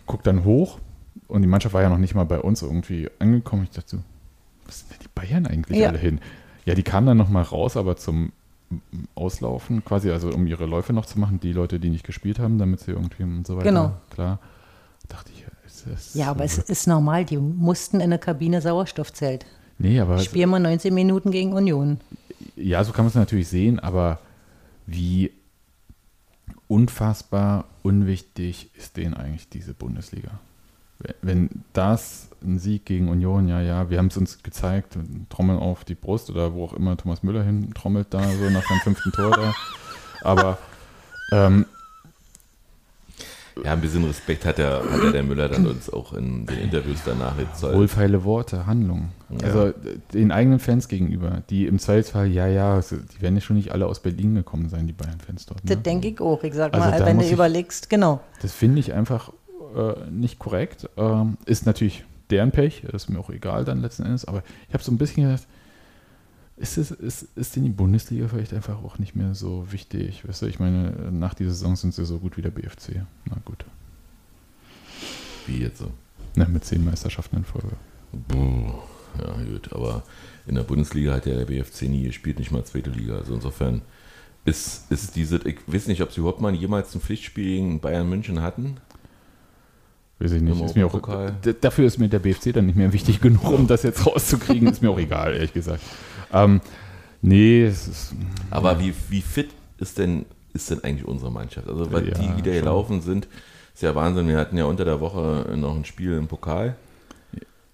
guck dann hoch und die Mannschaft war ja noch nicht mal bei uns irgendwie angekommen. Ich dachte so, was sind denn die Bayern eigentlich Ja. alle hin? Ja, die kamen dann noch mal raus, aber zum Auslaufen quasi, also um ihre Läufe noch zu machen, die Leute, die nicht gespielt haben, damit sie irgendwie und so weiter. Genau. Klar. Dachte ich, ist das Ja, aber es so- ist normal, die mussten in der Kabine Sauerstoffzelt. Nee, aber Spielen wir 19 Minuten gegen Union. Ja, so kann man es natürlich sehen, aber wie unfassbar unwichtig ist denen eigentlich diese Bundesliga? Wenn- das ein Sieg gegen Union, ja, ja, wir haben es uns gezeigt, trommeln auf die Brust oder wo auch immer Thomas Müller hin trommelt da so nach seinem fünften Tor da. Aber ähm, Ja, ein bisschen Respekt hat der, hat der, der Müller dann uns auch in den Interviews danach gezollt. wohlfeile Worte, Handlungen. Ja. Also den eigenen Fans gegenüber, die im Zweifelsfall, ja, ja, es- die werden ja schon nicht alle aus Berlin gekommen sein, die Bayern-Fans dort. Ne? Das denke ich auch. Ich sag Also mal, wenn du ich- überlegst, genau. Das finde ich einfach äh, nicht korrekt. Ähm, ist natürlich deren Pech, ist mir auch egal dann letzten Endes, aber ich habe so ein bisschen gedacht, ist, es, ist, ist denn die Bundesliga vielleicht einfach auch nicht mehr so wichtig? Weißt du, ich meine, nach dieser Saison sind sie so gut wie der BFC. Na gut. Wie jetzt so. Na, mit zehn Meisterschaften in Folge. Puh, ja, gut, aber in der Bundesliga hat ja der BFC nie gespielt, nicht mal zweite Liga. Also insofern ist, ist diese, ich weiß nicht, ob sie überhaupt mal jemals ein Pflichtspiel gegen Bayern München hatten. Weiß ich nicht. Ist mir auch, d- dafür ist mir der BFC dann nicht mehr wichtig genug, um das jetzt rauszukriegen. Ist mir auch egal, ehrlich gesagt. Ähm, nee, es ist. Aber wie, wie fit ist denn, ist denn eigentlich unsere Mannschaft? Also, weil Ja, die, die da gelaufen sind, ist ja Wahnsinn. Wir hatten ja unter der Woche noch ein Spiel im Pokal.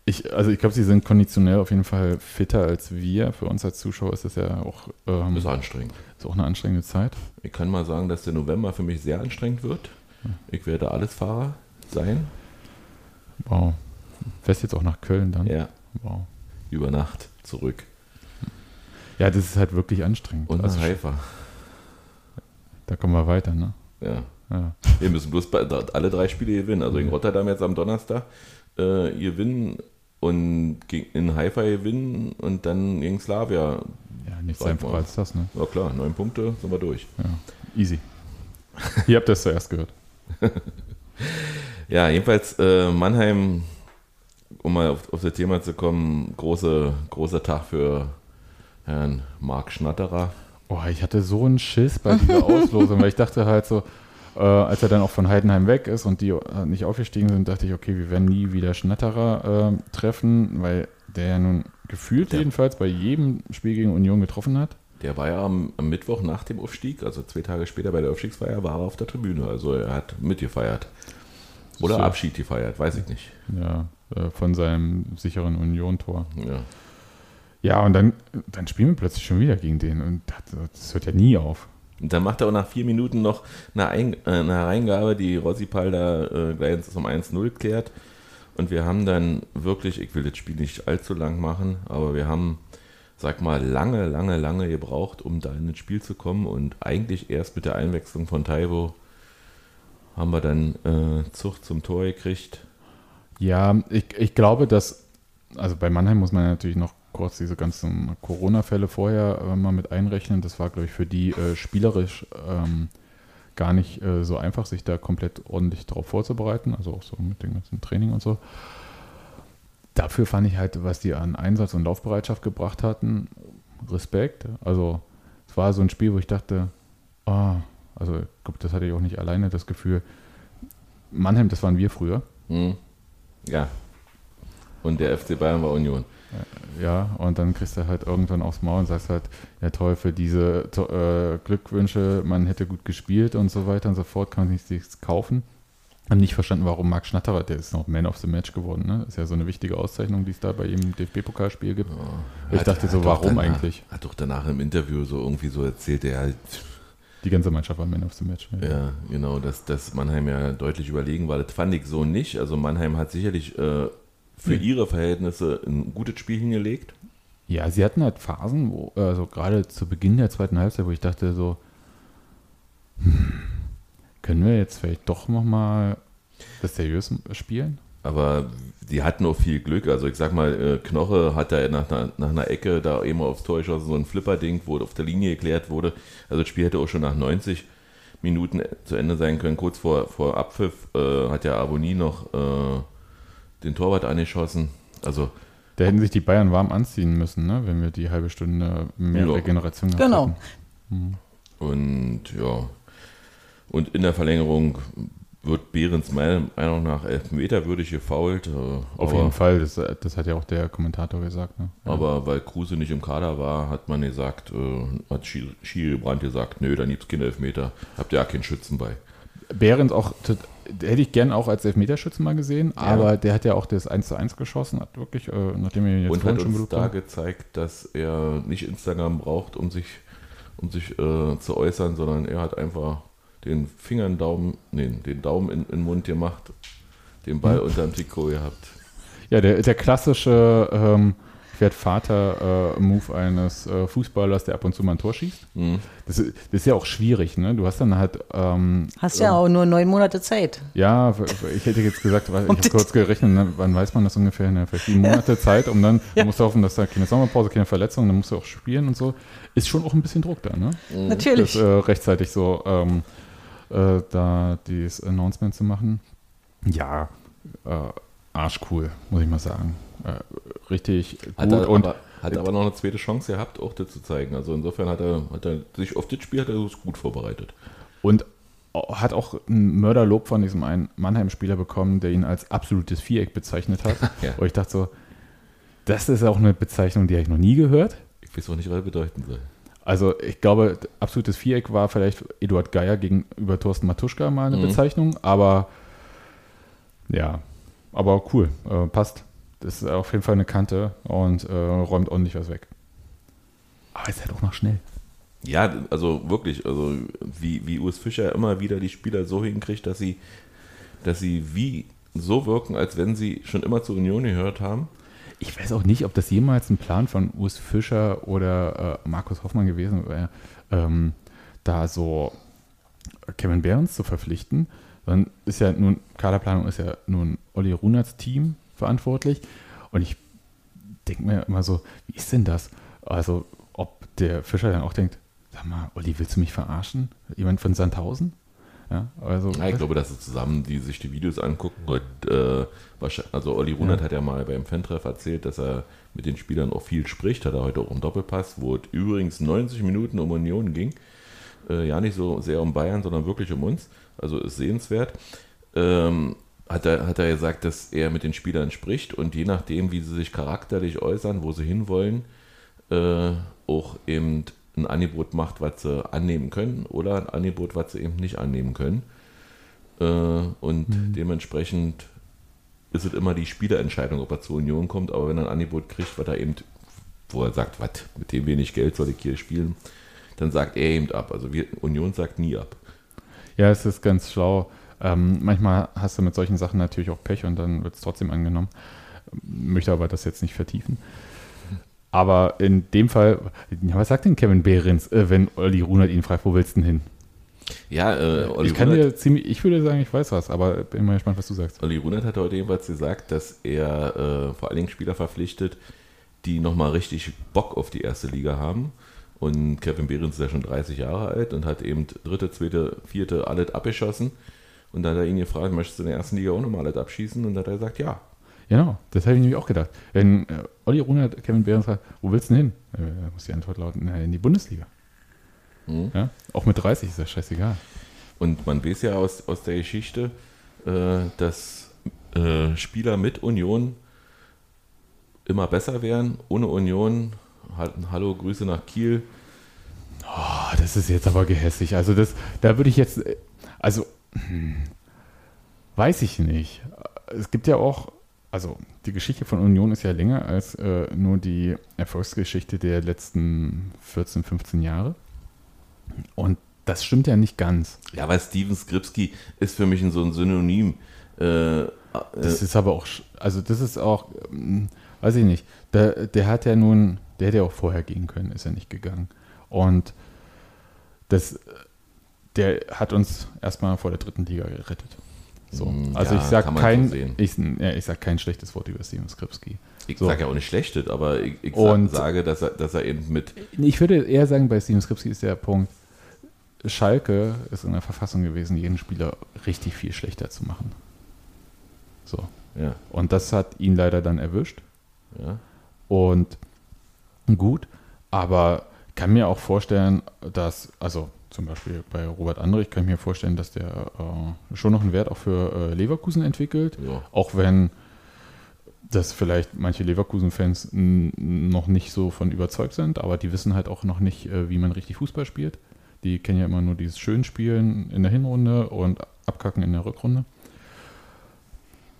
Ich, also ich glaube, sie sind konditionell auf jeden Fall fitter als wir. Für uns als Zuschauer ist das ja auch, ähm, Ist anstrengend. ist auch eine anstrengende Zeit. Ich kann mal sagen, dass der November für mich sehr anstrengend wird. Ich werde alles Fahrer sein. Wow. Fährst jetzt auch nach Köln dann? Ja, Wow. über Nacht zurück. Ja, das ist halt wirklich anstrengend. Und also, Haifa. da kommen wir weiter, ne? Ja. Ja. Wir müssen bloß alle drei Spiele gewinnen. Also in Rotterdam jetzt am Donnerstag äh, gewinnen und gegen- in Haifa gewinnen und dann gegen Slavia. Ja, nichts einfacher als das, ne? Ja klar, neun Punkte sind wir durch. Ja. Easy. Ihr habt das zuerst gehört. Ja, jedenfalls äh, Mannheim, um mal auf, auf das Thema zu kommen, große, großer Tag für Herrn Marc Schnatterer. Oh, ich hatte so einen Schiss bei dieser Auslosung, weil ich dachte halt so, äh, als er dann auch von Heidenheim weg ist und die äh, nicht aufgestiegen sind, dachte ich, okay, wir werden nie wieder Schnatterer äh, treffen, weil der ja nun gefühlt Ja. jedenfalls bei jedem Spiel gegen Union getroffen hat. Der war ja am, am Mittwoch nach dem Aufstieg, also zwei Tage später bei der Aufstiegsfeier, war er auf der Tribüne. Also er hat mitgefeiert. Oder So. Abschied gefeiert, weiß ich nicht. Ja, äh, von seinem sicheren Union-Tor. Ja. Ja, und dann, dann spielen wir plötzlich schon wieder gegen den und das, das hört ja nie auf. Und dann macht er auch nach vier Minuten noch eine, Ein äh, eine Hereingabe, die Rossipal da äh, gleich zum 1-0 klärt. Und wir haben dann wirklich, ich will das Spiel nicht allzu lang machen, aber wir haben, sag mal, lange, lange, lange gebraucht, um da in das Spiel zu kommen. Und eigentlich erst mit der Einwechslung von Taiwo haben wir dann äh, Zucht zum Tor gekriegt. Ja, ich, ich glaube, dass, also bei Mannheim muss man natürlich noch kurz diese ganzen Corona-Fälle vorher äh, mal mit einrechnen. Das war, glaube ich, für die äh, spielerisch ähm, gar nicht äh, so einfach, sich da komplett ordentlich darauf vorzubereiten, also auch so mit dem ganzen Training und so. Dafür fand ich halt, was die an Einsatz und Laufbereitschaft gebracht hatten, Respekt. Also es war so ein Spiel, wo ich dachte, ah, also ich glaube, das hatte ich auch nicht alleine das Gefühl. Mannheim, das waren wir früher. Hm. Ja. Und der FC Bayern war Union. Ja, und dann kriegst du halt irgendwann aufs Maul und sagst halt, ja toll, für diese äh, Glückwünsche, man hätte gut gespielt und so weiter und so fort, kann man sich nichts kaufen. Haben nicht verstanden, warum Marc Schnatterer, der ist noch Man of the Match geworden, ne? Ist ja so eine wichtige Auszeichnung, die es da bei jedem DFB-Pokalspiel gibt. ich Hat- dachte so, warum danach, eigentlich? Hat doch danach im Interview so irgendwie so erzählt, er halt, Die ganze Mannschaft war Man of the Match. ja, genau, dass, dass Mannheim ja deutlich überlegen war. Das fand ich so nicht. Also Mannheim hat sicherlich äh, für Nee. ihre Verhältnisse ein gutes Spiel hingelegt. Ja, sie hatten halt Phasen, wo, also gerade zu Beginn der zweiten Halbzeit, wo ich dachte so, hm, können wir jetzt vielleicht doch nochmal das seriös spielen? Aber die hatten auch viel Glück. Also ich sag mal, äh, Knoche hat da nach einer, nach einer Ecke da eben aufs Tor geschossen, so ein Flipper-Ding, wo auf der Linie geklärt wurde. Also das Spiel hätte auch schon nach 90 Minuten zu Ende sein können. Kurz vor, vor Abpfiff äh, hat ja Aboni noch äh, den Torwart angeschossen. Also Da hätten sich die Bayern warm anziehen müssen, ne? wenn wir die halbe Stunde mehr Ja. Regeneration gehabt Genau. hätten. und ja. Und in der Verlängerung wird Behrens meiner Meinung nach elfmeterwürdig gefault. Äh, Auf jeden Fall, das, das hat ja auch der Kommentator gesagt. Ne? Ja. Aber weil Kruse nicht im Kader war, hat man gesagt, äh, hat Schi- Schiebrand gesagt, nö, dann gibt's keine Elfmeter, habt ihr ja keinen Schützen bei. Behrens auch, hätte ich gern auch als Elfmeterschützen mal gesehen, aber der hat ja auch das 1 zu 1 geschossen, hat wirklich, äh, nachdem er jetzt Und hat schon uns da hat. gezeigt, dass er nicht Instagram braucht, um sich, um sich äh, zu äußern, sondern er hat einfach den Finger in Daumen, nee, den Daumen in, in den Mund gemacht, den Ball Hm. unterm Trikot gehabt. Ja, der, der klassische ähm, werd Vater-Move eines äh, Fußballers, der ab und zu mal ein Tor schießt. Mhm. Das, ist- das ist ja auch schwierig, ne? Du hast dann halt ähm, Hast ja auch nur neun Monate Zeit. Ja, ich hätte jetzt gesagt, weil ich habe kurz gerechnet, ne, wann weiß man das ungefähr? Ne, vielleicht sieben Monate Zeit, um dann, Ja. du musst hoffen, dass da keine Sommerpause, keine Verletzung, dann musst du auch spielen und so. Ist schon auch ein bisschen Druck da, ne? Natürlich. Das, äh, rechtzeitig so ähm, äh, da dieses Announcement zu machen. Ja, äh, arschcool, muss ich mal sagen. Äh, richtig Hat, gut er, und aber, hat aber noch eine zweite Chance gehabt, auch das zu zeigen. Also insofern hat er, hat er sich auf das Spiel hat er sich gut vorbereitet. Und hat auch ein Mörderlob von diesem einen Mannheim-Spieler bekommen, der ihn als absolutes Viereck bezeichnet hat. Ja. Und ich dachte so, das ist auch eine Bezeichnung, die habe ich noch nie gehört. Ich weiß auch nicht, was das bedeuten soll. Also ich glaube, absolutes Viereck war vielleicht Eduard Geier gegenüber Thorsten Matuschka mal eine Mhm. Bezeichnung, aber ja, aber cool, äh, passt. das ist auf jeden Fall eine Kante und äh, räumt ordentlich was weg. Aber ist halt auch noch schnell. Ja, also wirklich, also wie, wie Urs Fischer immer wieder die Spieler so hinkriegt, dass sie, dass sie wie so wirken, als wenn sie schon immer zur Union gehört haben. Ich weiß auch nicht, ob das jemals ein Plan von Urs Fischer oder äh, Markus Hoffmann gewesen wäre, ähm, da so Kevin Behrens zu verpflichten. Dann ist ja nun, Kaderplanung ist ja nun Olli Runerts Team verantwortlich. Und ich denke mir immer so, wie ist denn das? Also, ob der Fischer dann auch denkt, sag mal, Olli, willst du mich verarschen? Jemand von Sandhausen? Ja, also, ja, ich glaube, dass sie zusammen die sich die Videos angucken. Und, äh, also Olli Runert ja. hat ja mal beim Fan-Treff erzählt, dass er mit den Spielern auch viel spricht. Hat er heute auch einen Doppelpass, wo es übrigens 90 Minuten um Union ging. Äh, ja, nicht so sehr um Bayern, sondern wirklich um uns. Also ist sehenswert. Ähm, hat er, hat er gesagt, dass er mit den Spielern spricht und je nachdem, wie sie sich charakterlich äußern, wo sie hinwollen, äh, auch eben ein Angebot macht, was sie annehmen können oder ein Angebot, was sie eben nicht annehmen können. Äh, und mhm. dementsprechend ist es immer die Spielerentscheidung, ob er zur Union kommt, aber wenn er ein Angebot kriegt, was er eben, wo er sagt, was, mit dem wenig Geld soll ich hier spielen, dann sagt er eben ab. Also wir, Union sagt nie ab. Ja, es ist ganz schlau. Ähm, manchmal hast du mit solchen Sachen natürlich auch Pech und dann wird es trotzdem angenommen. Möchte aber das jetzt nicht vertiefen. Aber in dem Fall, was sagt denn Kevin Behrens, äh, wenn Olli Runert ihn fragt, wo willst du denn hin? Ja, äh, Olli ich kann Runert, dir ziemlich, ich würde sagen, ich weiß was, aber bin mal gespannt, was du sagst. Olli Runert hat heute jedenfalls gesagt, dass er äh, vor allen Dingen Spieler verpflichtet, die nochmal richtig Bock auf die erste Liga haben. Und Kevin Behrens ist ja schon 30 Jahre alt und hat eben dritte, zweite, vierte alles abgeschossen. Und dann hat er ihn gefragt, möchtest du in der ersten Liga auch nochmal alles abschießen? Und dann hat er gesagt, ja. Genau, das habe ich nämlich auch gedacht. Wenn äh, Olli Runert Kevin Behrens fragt, wo willst du denn hin? Äh, muss die Antwort lauten, in die Bundesliga. Mhm. Ja? Auch mit 30 ist das scheißegal. Und man weiß ja aus, aus der Geschichte, äh, dass äh, Spieler mit Union immer besser wären. Ohne Union halt Hallo, Grüße nach Kiel. Oh, das ist jetzt aber gehässig. Also das, da würde ich jetzt, also hm, weiß ich nicht. Es gibt ja auch, also die Geschichte von Union ist ja länger als äh, nur die Erfolgsgeschichte der letzten 14, 15 Jahre. Und das stimmt ja nicht ganz. Ja, weil Steven Skripski ist für mich so ein Synonym. Äh, äh, das ist aber auch, also das ist auch, hm, weiß ich nicht. Der, der hat ja nun der hätte auch vorher gehen können, ist er nicht gegangen. Und das, der hat uns erstmal vor der dritten Liga gerettet. So. Mm, also ja, ich sage kein, so ich, ja, ich sag kein schlechtes Wort über Steven Skripski. Ich so. sage ja auch nicht schlechtes, aber ich, ich und sage, dass er, dass er eben mit. Ich würde eher sagen, bei Steven Skripski ist der Punkt, Schalke ist in der Verfassung gewesen, jeden Spieler richtig viel schlechter zu machen. So. Ja. Und das hat ihn leider dann erwischt. Ja. Und gut, aber kann mir auch vorstellen, dass, also zum Beispiel bei Robert Andrich kann ich mir vorstellen, dass der äh, schon noch einen Wert auch für äh, Leverkusen entwickelt, ja. auch wenn das vielleicht manche Leverkusen-Fans noch nicht so von überzeugt sind, aber die wissen halt auch noch nicht, äh, wie man richtig Fußball spielt. Die kennen ja immer nur dieses Schönspielen in der Hinrunde und Abkacken in der Rückrunde.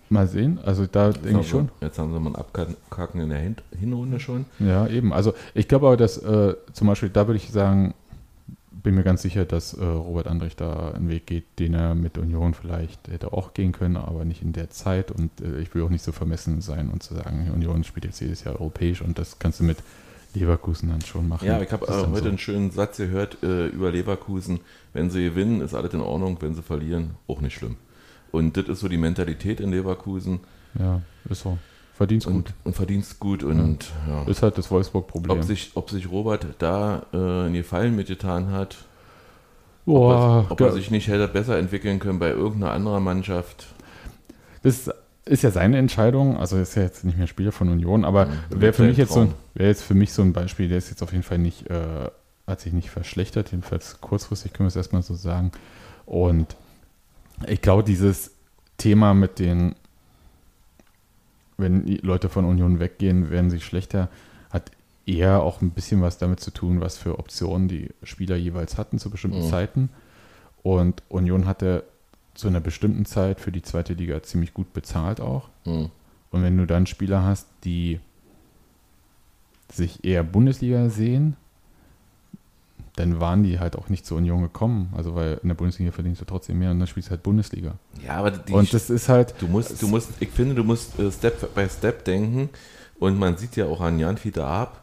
Mal sehen, also da jetzt denke ich schon. Jetzt haben sie mal ein Abkacken in der Hin Hinrunde schon. Ja, eben. Also ich glaube aber, dass äh, zum Beispiel, da würde ich sagen, bin mir ganz sicher, dass äh, Robert Andrich da einen Weg geht, den er mit Union vielleicht hätte auch gehen können, aber nicht in der Zeit. Und äh, ich will auch nicht so vermessen sein und zu sagen, Union spielt jetzt jedes Jahr europäisch und das kannst du mit Leverkusen dann schon machen. Ja, ich habe äh, heute so. einen schönen Satz gehört äh, über Leverkusen. Wenn sie gewinnen, ist alles in Ordnung. Wenn sie verlieren, auch nicht schlimm. Und das ist so die Mentalität in Leverkusen. Ja, ist so. Verdienst gut. Und verdienst gut und ja. Ist halt das Wolfsburg-Problem. Ob sich, ob sich Robert da äh, einen Gefallen mitgetan hat, Boah, ob, er, ob er sich nicht hätte besser entwickeln können bei irgendeiner anderen Mannschaft. Das ist ja seine Entscheidung, also ist ja jetzt nicht mehr Spieler von Union, aber ja, wäre für mich jetzt so wäre jetzt für mich so ein Beispiel, der ist jetzt auf jeden Fall nicht, äh, hat sich nicht verschlechtert, jedenfalls kurzfristig können wir es erstmal so sagen. Und ich glaube, dieses Thema mit den, wenn Leute von Union weggehen, werden sie schlechter, hat eher auch ein bisschen was damit zu tun, was für Optionen die Spieler jeweils hatten zu bestimmten mhm. Zeiten. Und Union hatte zu einer bestimmten Zeit für die zweite Liga ziemlich gut bezahlt auch. Mhm. Und wenn du dann Spieler hast, die sich eher Bundesliga sehen, dann waren die halt auch nicht zur Union gekommen. Also weil in der Bundesliga verdienst du trotzdem mehr und dann spielst du halt Bundesliga. Ja, aber die, und das ist halt. Du musst, du musst, ich finde, du musst äh, Step by Step denken. Und man sieht ja auch an Jan Fiete Ab,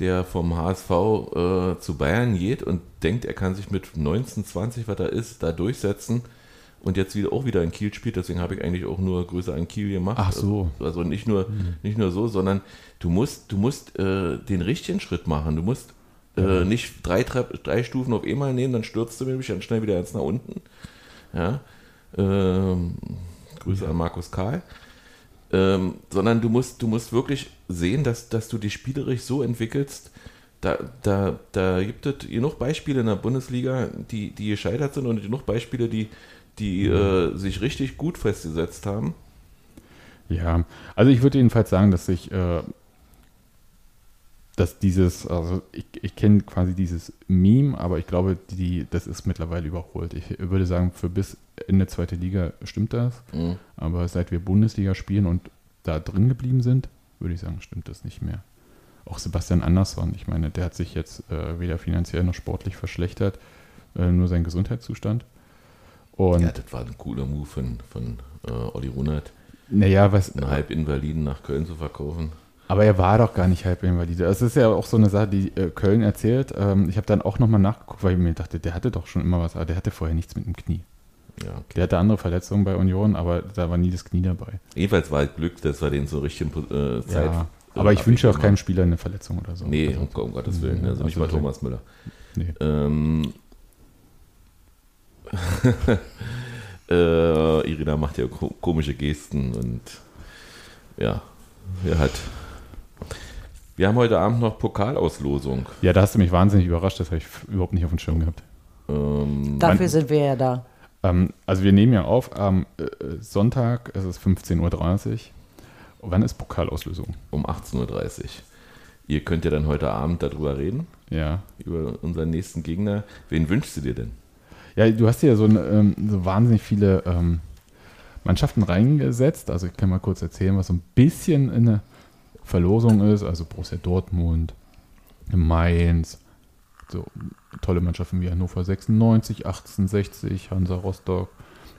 der vom HSV äh, zu Bayern geht und denkt, er kann sich mit 19, 20, was er ist, da durchsetzen und jetzt wieder auch wieder in Kiel spielt. Deswegen habe ich eigentlich auch nur Größe an Kiel gemacht. Ach so. Also nicht nur, mhm. nicht nur so, sondern du musst, du musst äh, den richtigen Schritt machen. Du musst äh, nicht drei, drei Stufen auf einmal nehmen, dann stürzt du nämlich dann schnell wieder ganz nach unten. Ja. Ähm, Grüße an Markus Karl. Ähm, sondern du musst, du musst wirklich sehen, dass, dass du dich spielerisch so entwickelst. Da, da, da gibt es genug Beispiele in der Bundesliga, die, die gescheitert sind und genug Beispiele, die, die äh, sich richtig gut festgesetzt haben. Ja, also ich würde jedenfalls sagen, dass sich äh, dass dieses, also ich, ich kenne quasi dieses Meme, aber ich glaube, die, das ist mittlerweile überholt. Ich würde sagen, für bis in der zweiten Liga stimmt das. Mhm. Aber seit wir Bundesliga spielen und da drin geblieben sind, würde ich sagen, stimmt das nicht mehr. Auch Sebastian Andersson, ich meine, der hat sich jetzt äh, weder finanziell noch sportlich verschlechtert, äh, nur sein Gesundheitszustand. Und ja, das war ein cooler Move von, von äh, Olli Runert. Naja, was. Einen halb Invaliden nach Köln zu verkaufen. Aber er war doch gar nicht Halbinvalide. Das ist ja auch so eine Sache, die äh, Köln erzählt. Ähm, ich habe dann auch nochmal nachgeguckt, weil ich mir dachte, der hatte doch schon immer was, aber der hatte vorher nichts mit dem Knie. Ja, okay. Der hatte andere Verletzungen bei Union, aber da war nie das Knie dabei. Jedenfalls war es Glück, dass wir den so richtig äh, Zeit. Ja, aber ich wünsche auch keinem Spieler eine Verletzung oder so. Nee, also, um, Gottes Willen. Also, also nicht mal Thomas Müller. Nee. Ähm, äh, Irina macht ja komische Gesten und ja, er hat wir haben heute Abend noch Pokalauslosung. Ja, da hast du mich wahnsinnig überrascht, das habe ich überhaupt nicht auf dem Schirm gehabt. Ähm, Dafür sind wir ja da. Ähm, also wir nehmen ja auf am äh, Sonntag, es ist 15.30 Uhr. Wann ist Pokalauslösung? Um 18.30 Uhr. Ihr könnt ja dann heute Abend darüber reden. Ja. Über unseren nächsten Gegner. Wen wünschst du dir denn? Ja, du hast ja so, ähm, so wahnsinnig viele ähm, Mannschaften reingesetzt. Also ich kann mal kurz erzählen, was so ein bisschen in der Verlosung ist. Also Borussia Dortmund, Mainz, so tolle Mannschaften wie Hannover 96, 1860, Hansa Rostock,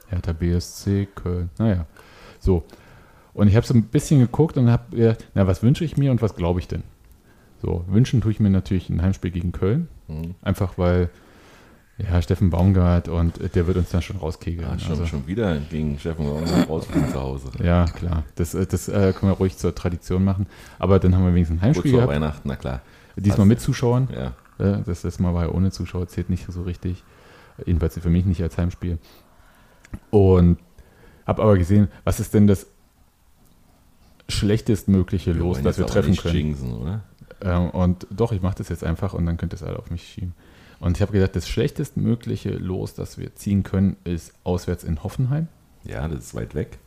Hertha BSC, Köln. Naja, so. Und ich habe so ein bisschen geguckt und habe gedacht, na, was wünsche ich mir und was glaube ich denn? So, wünschen tue ich mir natürlich ein Heimspiel gegen Köln. Mhm. Einfach weil ja, Steffen Baumgart und der wird uns dann schon rauskegeln. Ja, schon, also. schon wieder gegen Steffen Baumgart rausfliegen zu Hause. Ja, klar. Das, äh, das äh, können wir ruhig zur Tradition machen. Aber dann haben wir wenigstens ein Heimspiel Kurz vor Weihnachten, na klar. Diesmal also, mit Zuschauern. Ja. Äh, das letzte Mal war ja ohne Zuschauer, zählt nicht so richtig. Jedenfalls für mich nicht als Heimspiel. Und habe aber gesehen, was ist denn das schlechtestmögliche Los, das wir treffen können. Jinxen, oder? Ähm, und doch, ich mache das jetzt einfach und dann könnt ihr es alle auf mich schieben. Und ich habe gedacht, das schlechtestmögliche Los, das wir ziehen können, ist auswärts in Hoffenheim. Ja, das ist weit weg.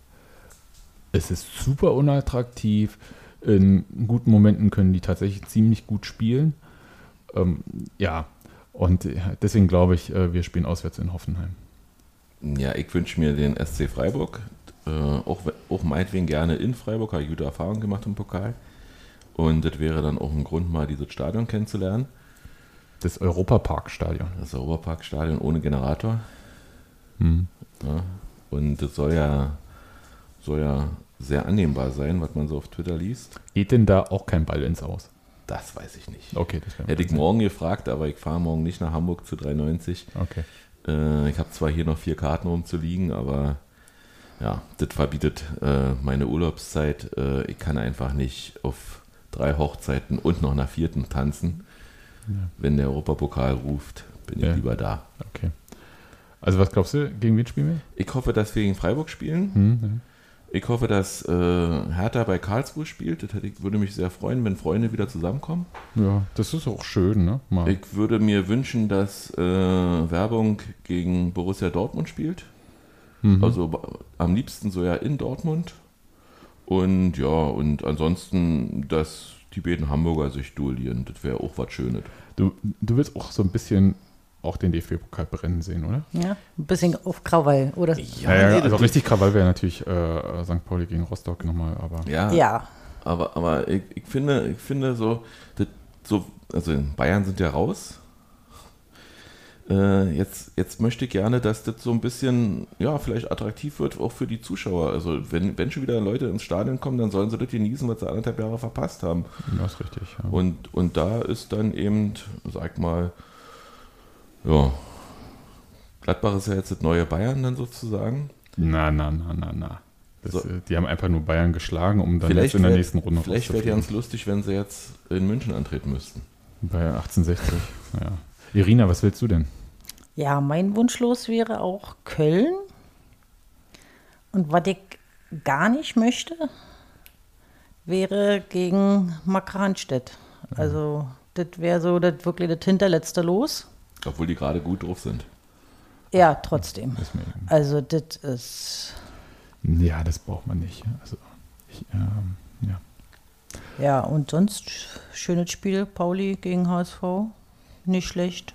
Es ist super unattraktiv. In guten Momenten können die tatsächlich ziemlich gut spielen. Ähm, ja, und deswegen glaube ich, äh, wir spielen auswärts in Hoffenheim. Ja, ich wünsche mir den SC Freiburg. Äh, auch, auch meinetwegen gerne in Freiburg, habe ich gute Erfahrungen gemacht im Pokal. Und das wäre dann auch ein Grund, mal dieses Stadion kennenzulernen. Das Europaparkstadion. Das Europaparkstadion ohne Generator. Hm. Ja, und das soll ja, soll ja sehr annehmbar sein, was man so auf Twitter liest. Geht denn da auch kein Ball ins Aus? Das weiß ich nicht. Okay, das Hätte ich morgen gefragt, aber ich fahre morgen nicht nach Hamburg zu 390. Okay. Äh, ich habe zwar hier noch vier Karten rumzuliegen, aber ja, das verbietet äh, meine Urlaubszeit. Äh, ich kann einfach nicht auf drei Hochzeiten und noch nach vierten tanzen. Ja. Wenn der Europapokal ruft, bin ja. ich lieber da. Okay. Also was glaubst du, gegen wen spielen wir? Ich hoffe, dass wir gegen Freiburg spielen. Hm, ja. Ich hoffe, dass äh, Hertha bei Karlsruhe spielt. Das hätte, würde mich sehr freuen, wenn Freunde wieder zusammenkommen. Ja, das ist auch schön, ne? Mal. Ich würde mir wünschen, dass äh, Werbung gegen Borussia Dortmund spielt. Mhm. Also am liebsten so ja in Dortmund. Und ja, und ansonsten, dass die beiden Hamburger sich duellieren. Das wäre auch was Schönes. Du, du willst auch so ein bisschen auch den DFB-Pokal brennen sehen, oder? Ja, ein bisschen auf Krawall, oder? Ja, ja, also richtig Krawall wäre natürlich äh, St. Pauli gegen Rostock nochmal, aber. Ja, Ja. aber, aber ich, ich, finde, ich finde so, das, so, also in Bayern sind ja raus. Äh, jetzt, jetzt möchte ich gerne, dass das so ein bisschen, ja, vielleicht attraktiv wird, auch für die Zuschauer. Also wenn, wenn schon wieder Leute ins Stadion kommen, dann sollen sie das genießen, was sie anderthalb Jahre verpasst haben. Ja, ist richtig. Ja. Und, und da ist dann eben, sag mal, ja, Gladbach ist ja jetzt das neue Bayern dann sozusagen. Na, na, na, na, na. Das, So. äh, Die haben einfach nur Bayern geschlagen, um dann jetzt in der wär- nächsten Runde Vielleicht wäre rauszufliegen. ganz lustig, wenn sie jetzt in München antreten müssten. Bei 1860. ja. Irina, was willst du denn? Ja, mein Wunschlos wäre auch Köln. Und was ich gar nicht möchte, wäre gegen Markranstädt. Also, das wäre so das wirklich das hinterletzte Los. Obwohl die gerade gut drauf sind. Ja, trotzdem. Also, das ist, Ja, das braucht man nicht. Also, ich, ähm, ja. ja, und sonst schönes Spiel, Pauli gegen HSV. Nicht schlecht.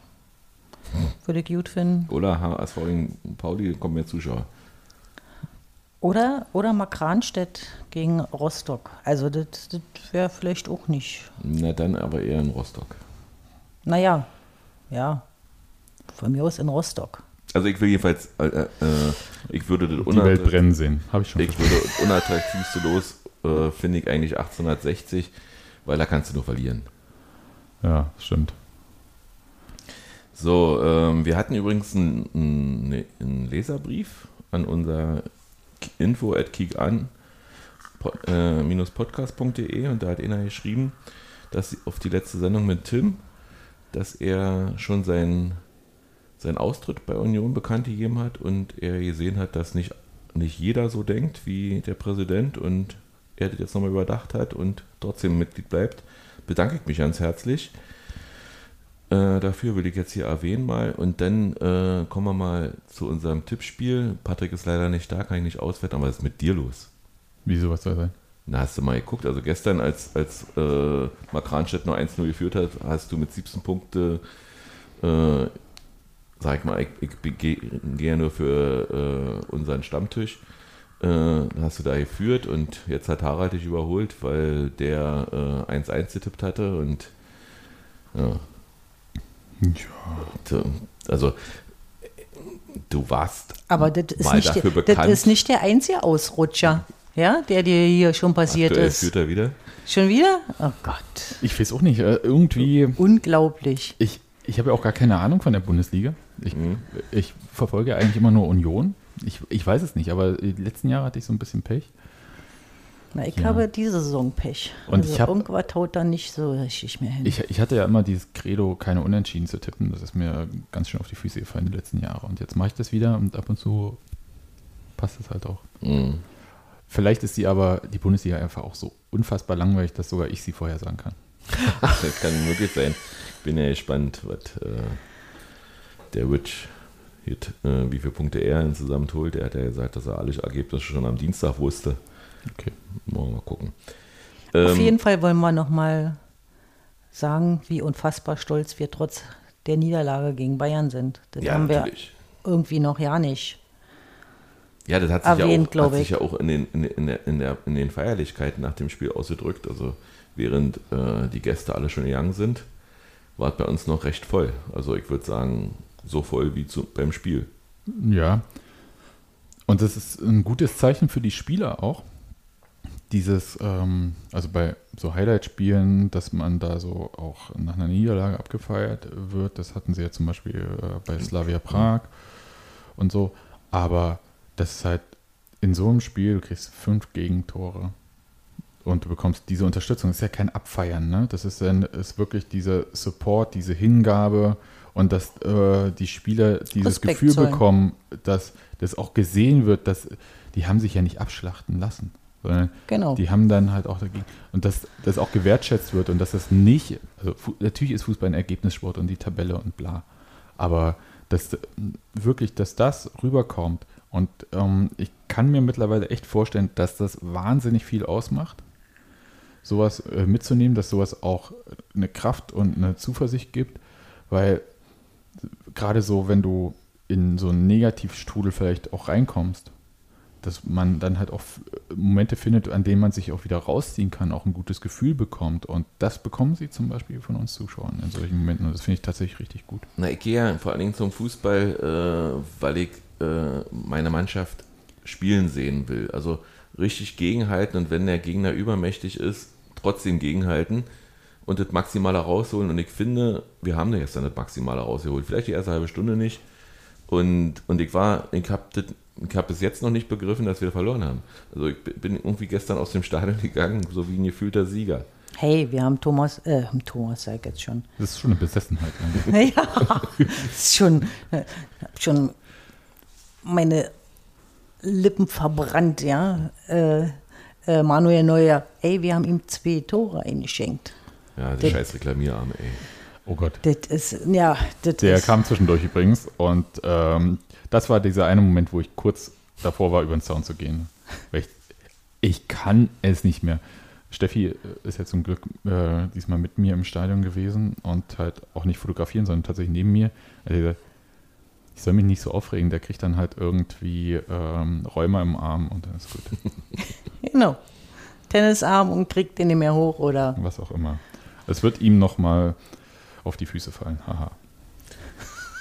Würde ich gut finden. Oder HSV gegen Pauli kommen mehr Zuschauer. Oder, oder Markranstädt gegen Rostock. Also, das, das wäre vielleicht auch nicht. Na dann aber eher in Rostock. Naja, ja. Von mir aus in Rostock. Also ich will jedenfalls, äh, äh, ich würde das Die Welt brennen sehen. Habe ich schon. ich würde das unattraktivste Los, äh, finde ich eigentlich 1860, weil da kannst du nur verlieren. Ja, stimmt. So, ähm, wir hatten übrigens einen, einen, Leserbrief an unser info at kickan äh, podcast.de und da hat einer geschrieben, dass auf die letzte Sendung mit Tim, dass er schon seinen, seinen Austritt bei Union bekannt gegeben hat und er gesehen hat, dass nicht, nicht jeder so denkt wie der Präsident und er das jetzt nochmal überdacht hat und trotzdem Mitglied bleibt. Bedanke ich mich ganz herzlich. Äh, dafür will ich jetzt hier erwähnen mal. Und dann äh, kommen wir mal zu unserem Tippspiel. Patrick ist leider nicht da, kann ich nicht auswerten, aber was ist mit dir los? Wieso, was soll sein? Na, hast du mal geguckt? Also gestern, als, als äh, Mark Ranstedt nur 1-0 geführt hat, hast du mit 17 Punkten, äh, sag ich mal, ich, ich gehe nur für äh, unseren Stammtisch, äh, hast du da geführt und jetzt hat Harald dich überholt, weil der äh, 1-1 getippt hatte und ja, Ja. also du warst Aber das ist, Mal nicht dafür der, bekannt. das ist nicht der einzige Ausrutscher, ja, der dir hier schon passiert aktuell ist. führt er wieder. Schon wieder? Oh Gott. Ich weiß auch nicht. äh, Irgendwie. Unglaublich. Ich, ich habe ja auch gar keine Ahnung von der Bundesliga. Ich, ich verfolge eigentlich immer nur Union. Ich, ich weiß es nicht, aber die letzten Jahre hatte ich so ein bisschen Pech. Na, ich Ja. habe diese Saison Pech. Und also ich hab- irgendwas haut da nicht so richtig mehr hin. Ich, ich hatte ja immer dieses Credo, keine Unentschieden zu tippen. Das ist mir ganz schön auf die Füße gefallen die letzten Jahre. Und jetzt mache ich das wieder und ab und zu passt es halt auch. Mhm. Vielleicht ist die aber, die Bundesliga einfach auch so unfassbar langweilig, dass sogar ich sie vorhersagen kann. Das kann möglich sein. Ich bin ja gespannt, was äh, der Witch Hit, äh, wie viele Punkte er insgesamt holt. Er hat ja gesagt, dass er alle Ergebnisse schon am Dienstag wusste. Okay. Wollen wir mal gucken. Auf Ähm, jeden Fall wollen wir nochmal sagen, wie unfassbar stolz wir trotz der Niederlage gegen Bayern sind. Das ja, haben wir natürlich. irgendwie noch ja nicht. Ja, das hat sich, ja, erwähnt, auch, glaub hat sich ich. ja auch in den, in, in, der, in, der, in den Feierlichkeiten nach dem Spiel ausgedrückt. Also während äh, die Gäste alle schon gegangen sind, war es bei uns noch recht voll. Also ich würde sagen, so voll wie zu, beim Spiel. Ja. Und das ist ein gutes Zeichen für die Spieler auch. Dieses, ähm, also bei so Highlight-Spielen, dass man da so auch nach einer Niederlage abgefeiert wird, das hatten sie ja zum Beispiel äh, bei Slavia Prag und so. Aber das ist halt in so einem Spiel, du kriegst fünf Gegentore und du bekommst diese Unterstützung. Das ist ja kein Abfeiern, ne? Das ist dann ist wirklich dieser Support, diese Hingabe und dass äh, die Spieler dieses Respekt Gefühl zollen. bekommen, dass das auch gesehen wird, dass die haben sich ja nicht abschlachten lassen, sondern Genau. die haben dann halt auch dagegen und dass das auch gewertschätzt wird und dass das nicht, also natürlich ist Fußball ein Ergebnissport und die Tabelle und bla, aber dass wirklich, dass das rüberkommt und ähm, ich kann mir mittlerweile echt vorstellen, dass das wahnsinnig viel ausmacht, sowas äh, mitzunehmen, dass sowas auch eine Kraft und eine Zuversicht gibt, weil gerade so, wenn du in so einen Negativstrudel vielleicht auch reinkommst, dass man dann halt auch Momente findet, an denen man sich auch wieder rausziehen kann, auch ein gutes Gefühl bekommt. Und das bekommen sie zum Beispiel von uns Zuschauern in solchen Momenten. Und das finde ich tatsächlich richtig gut. Na, ich gehe ja vor allen Dingen zum Fußball, äh, weil ich äh, meine Mannschaft spielen sehen will. Also richtig gegenhalten und wenn der Gegner übermächtig ist, trotzdem gegenhalten und das Maximale rausholen. Und ich finde, wir haben da gestern das Maximale rausgeholt. Vielleicht die erste halbe Stunde nicht. Und, und ich war, ich habe ich habe bis jetzt noch nicht begriffen, dass wir verloren haben. Also ich bin irgendwie gestern aus dem Stadion gegangen, so wie ein gefühlter Sieger. Hey, wir haben Thomas, äh, Thomas sag ich jetzt schon. Das ist schon eine Besessenheit. ja, das ist schon, äh, schon meine Lippen verbrannt, ja. Äh, äh, Manuel Neuer, ey, wir haben ihm zwei Tore eingeschenkt. Ja, der scheiß Reklamierarm, ey. Oh Gott. Das ist, ja, das Der ist, kam zwischendurch übrigens und ähm, das war dieser eine Moment, wo ich kurz davor war, über den Zaun zu gehen. Weil ich, ich kann es nicht mehr. Steffi äh, ist ja zum Glück äh, diesmal mit mir im Stadion gewesen und halt auch nicht fotografieren, sondern tatsächlich neben mir. Also gesagt, ich soll mich nicht so aufregen, der kriegt dann halt irgendwie ähm, Räumer im Arm und dann ist gut. genau. Tennisarm und kriegt den nicht mehr hoch oder. Was auch immer. Es wird ihm nochmal auf die Füße fallen. Haha.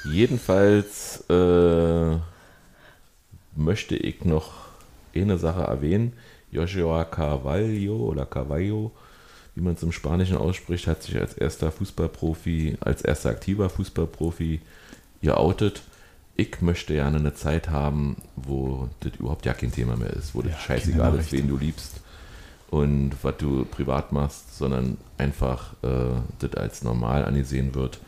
Jedenfalls äh, möchte ich noch eine Sache erwähnen. Joshua Carvalho oder Carvalho, wie man es im Spanischen ausspricht, hat sich als erster Fußballprofi, als erster aktiver Fußballprofi geoutet. Ich möchte gerne eine Zeit haben, wo das überhaupt ja kein Thema mehr ist, wo das Ja, scheißegal keine ist, wen du liebst und was du privat machst, sondern einfach äh, das als normal angesehen wird,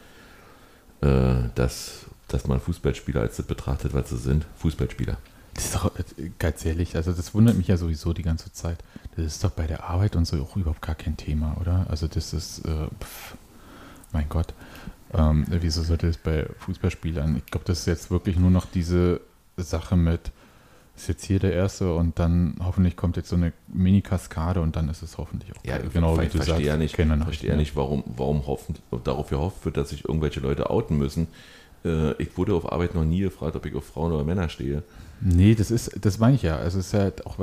dass, dass man Fußballspieler als das betrachtet, was sie sind. Fußballspieler. Das ist doch äh, ganz ehrlich, also das wundert mich ja sowieso die ganze Zeit. Das ist doch bei der Arbeit und so auch überhaupt gar kein Thema, oder? Also das ist, äh, pff, mein Gott, ähm, wieso sollte das bei Fußballspielern? Ich glaube, das ist jetzt wirklich nur noch diese Sache mit, ist jetzt hier der Erste und dann hoffentlich kommt jetzt so eine Mini-Kaskade und dann ist es hoffentlich auch Ja, genau ich verstehe ja nicht, keine verstehe ja nicht warum, warum hoffen, darauf gehofft wird, dass sich irgendwelche Leute outen müssen. Äh, ich wurde auf Arbeit noch nie gefragt, ob ich auf Frauen oder Männer stehe. Nee, das ist, das meine ich ja. Also es ist halt auch,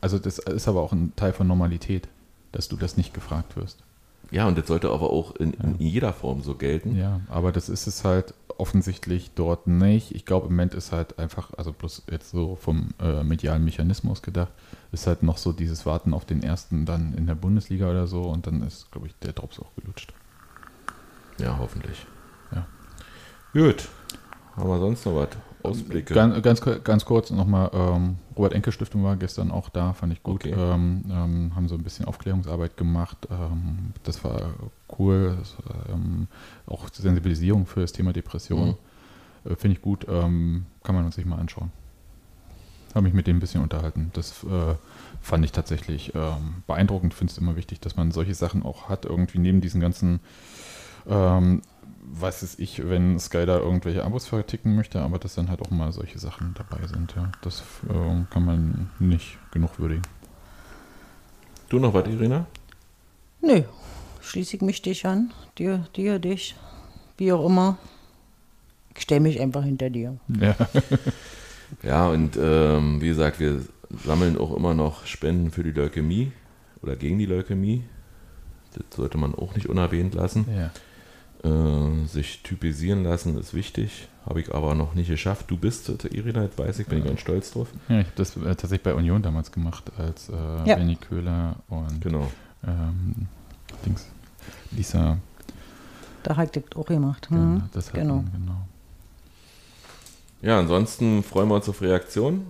also das ist aber auch ein Teil von Normalität, dass du das nicht gefragt wirst. Ja, und das sollte aber auch in, in jeder Form so gelten. Ja, aber das ist es halt offensichtlich dort nicht. Ich glaube, im Moment ist halt einfach, also bloß jetzt so vom äh, medialen Mechanismus gedacht, ist halt noch so dieses Warten auf den ersten dann in der Bundesliga oder so und dann ist, glaube ich, der Drops auch gelutscht. Ja, hoffentlich. Ja. Gut. Haben wir sonst noch was? Ausblicke. Ganz, ganz, ganz kurz nochmal, ähm, Robert Enke Stiftung war gestern auch da, fand ich gut. Okay. Ähm, ähm, haben so ein bisschen Aufklärungsarbeit gemacht. Ähm, das war cool. Das, ähm, auch Sensibilisierung für das Thema Depression. Äh, Finde ich gut. Ähm, kann man uns sich mal anschauen. Habe mich mit dem ein bisschen unterhalten. Das äh, fand ich tatsächlich beeindruckend. Finde es immer wichtig, dass man solche Sachen auch hat, irgendwie neben diesen ganzen ähm, weiß es ich, wenn Sky da irgendwelche Abos verticken möchte, aber dass dann halt auch mal solche Sachen dabei sind, ja. Das äh, kann man nicht genug würdigen. Du noch was, Irina? Nö, schließe ich mich dich an. Dir, dir, dich. Wie auch immer. Ich stelle mich einfach hinter dir. Ja. Ja, und ähm, wie gesagt, wir sammeln auch immer noch Spenden für die Leukämie oder gegen die Leukämie. Das sollte man auch nicht unerwähnt lassen. ja. Äh, sich typisieren lassen ist wichtig. Habe ich aber noch nicht geschafft. Du bist Irina, das weiß ich, bin ich ganz stolz drauf. ja ich habe das äh, tatsächlich bei Union damals gemacht, als äh, Ja. Benny Köhler und Genau. ähm, Dings, Lisa Da hat das auch gemacht. ja, Hm? das hatten, genau. genau. Ja, ansonsten freuen wir uns auf Reaktionen.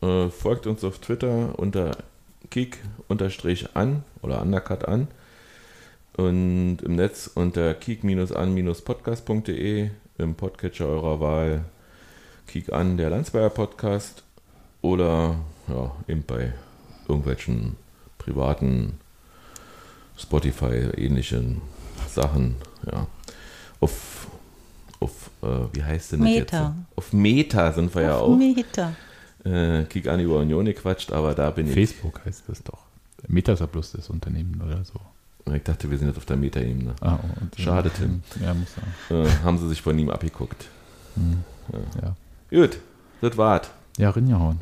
Äh, folgt uns auf Twitter unter kick-an oder undercut an und im Netz unter kick-an-podcast.de im Podcatcher eurer Wahl kick an der Landsberger Podcast oder ja, eben bei irgendwelchen privaten Spotify ähnlichen Sachen, ja. Auf, auf äh, wie heißt denn das Meta. jetzt? Auf Meta sind wir ja auch Meter. äh, Kick an über Union gequatscht, aber da bin ich. Facebook heißt das doch. Meta ist ja bloß das Unternehmen oder so. Ich dachte, wir sind jetzt auf der Meta-Ebene. Ah, oh, und, Schade, Tim. Ja, muss sein. Äh, haben sie sich von ihm abgeguckt. Ja, Gut, das war's. ja Rinjahauen.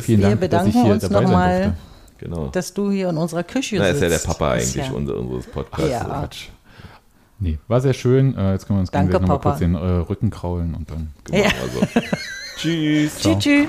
Vielen Wir Dank, dass bedanken ich hier uns dabei sein nochmal, durfte. Genau. dass du hier in unserer Küche Na, sitzt. ist ja der Papa eigentlich ja- unser, unseres Podcasts. Ja. Quatsch. Nee, war sehr schön. Äh, jetzt können wir uns Danke, gegenseitig nochmal Papa. kurz den äh, Rücken kraulen und dann. Genau, Ja. also. Tschüss. Tschüss,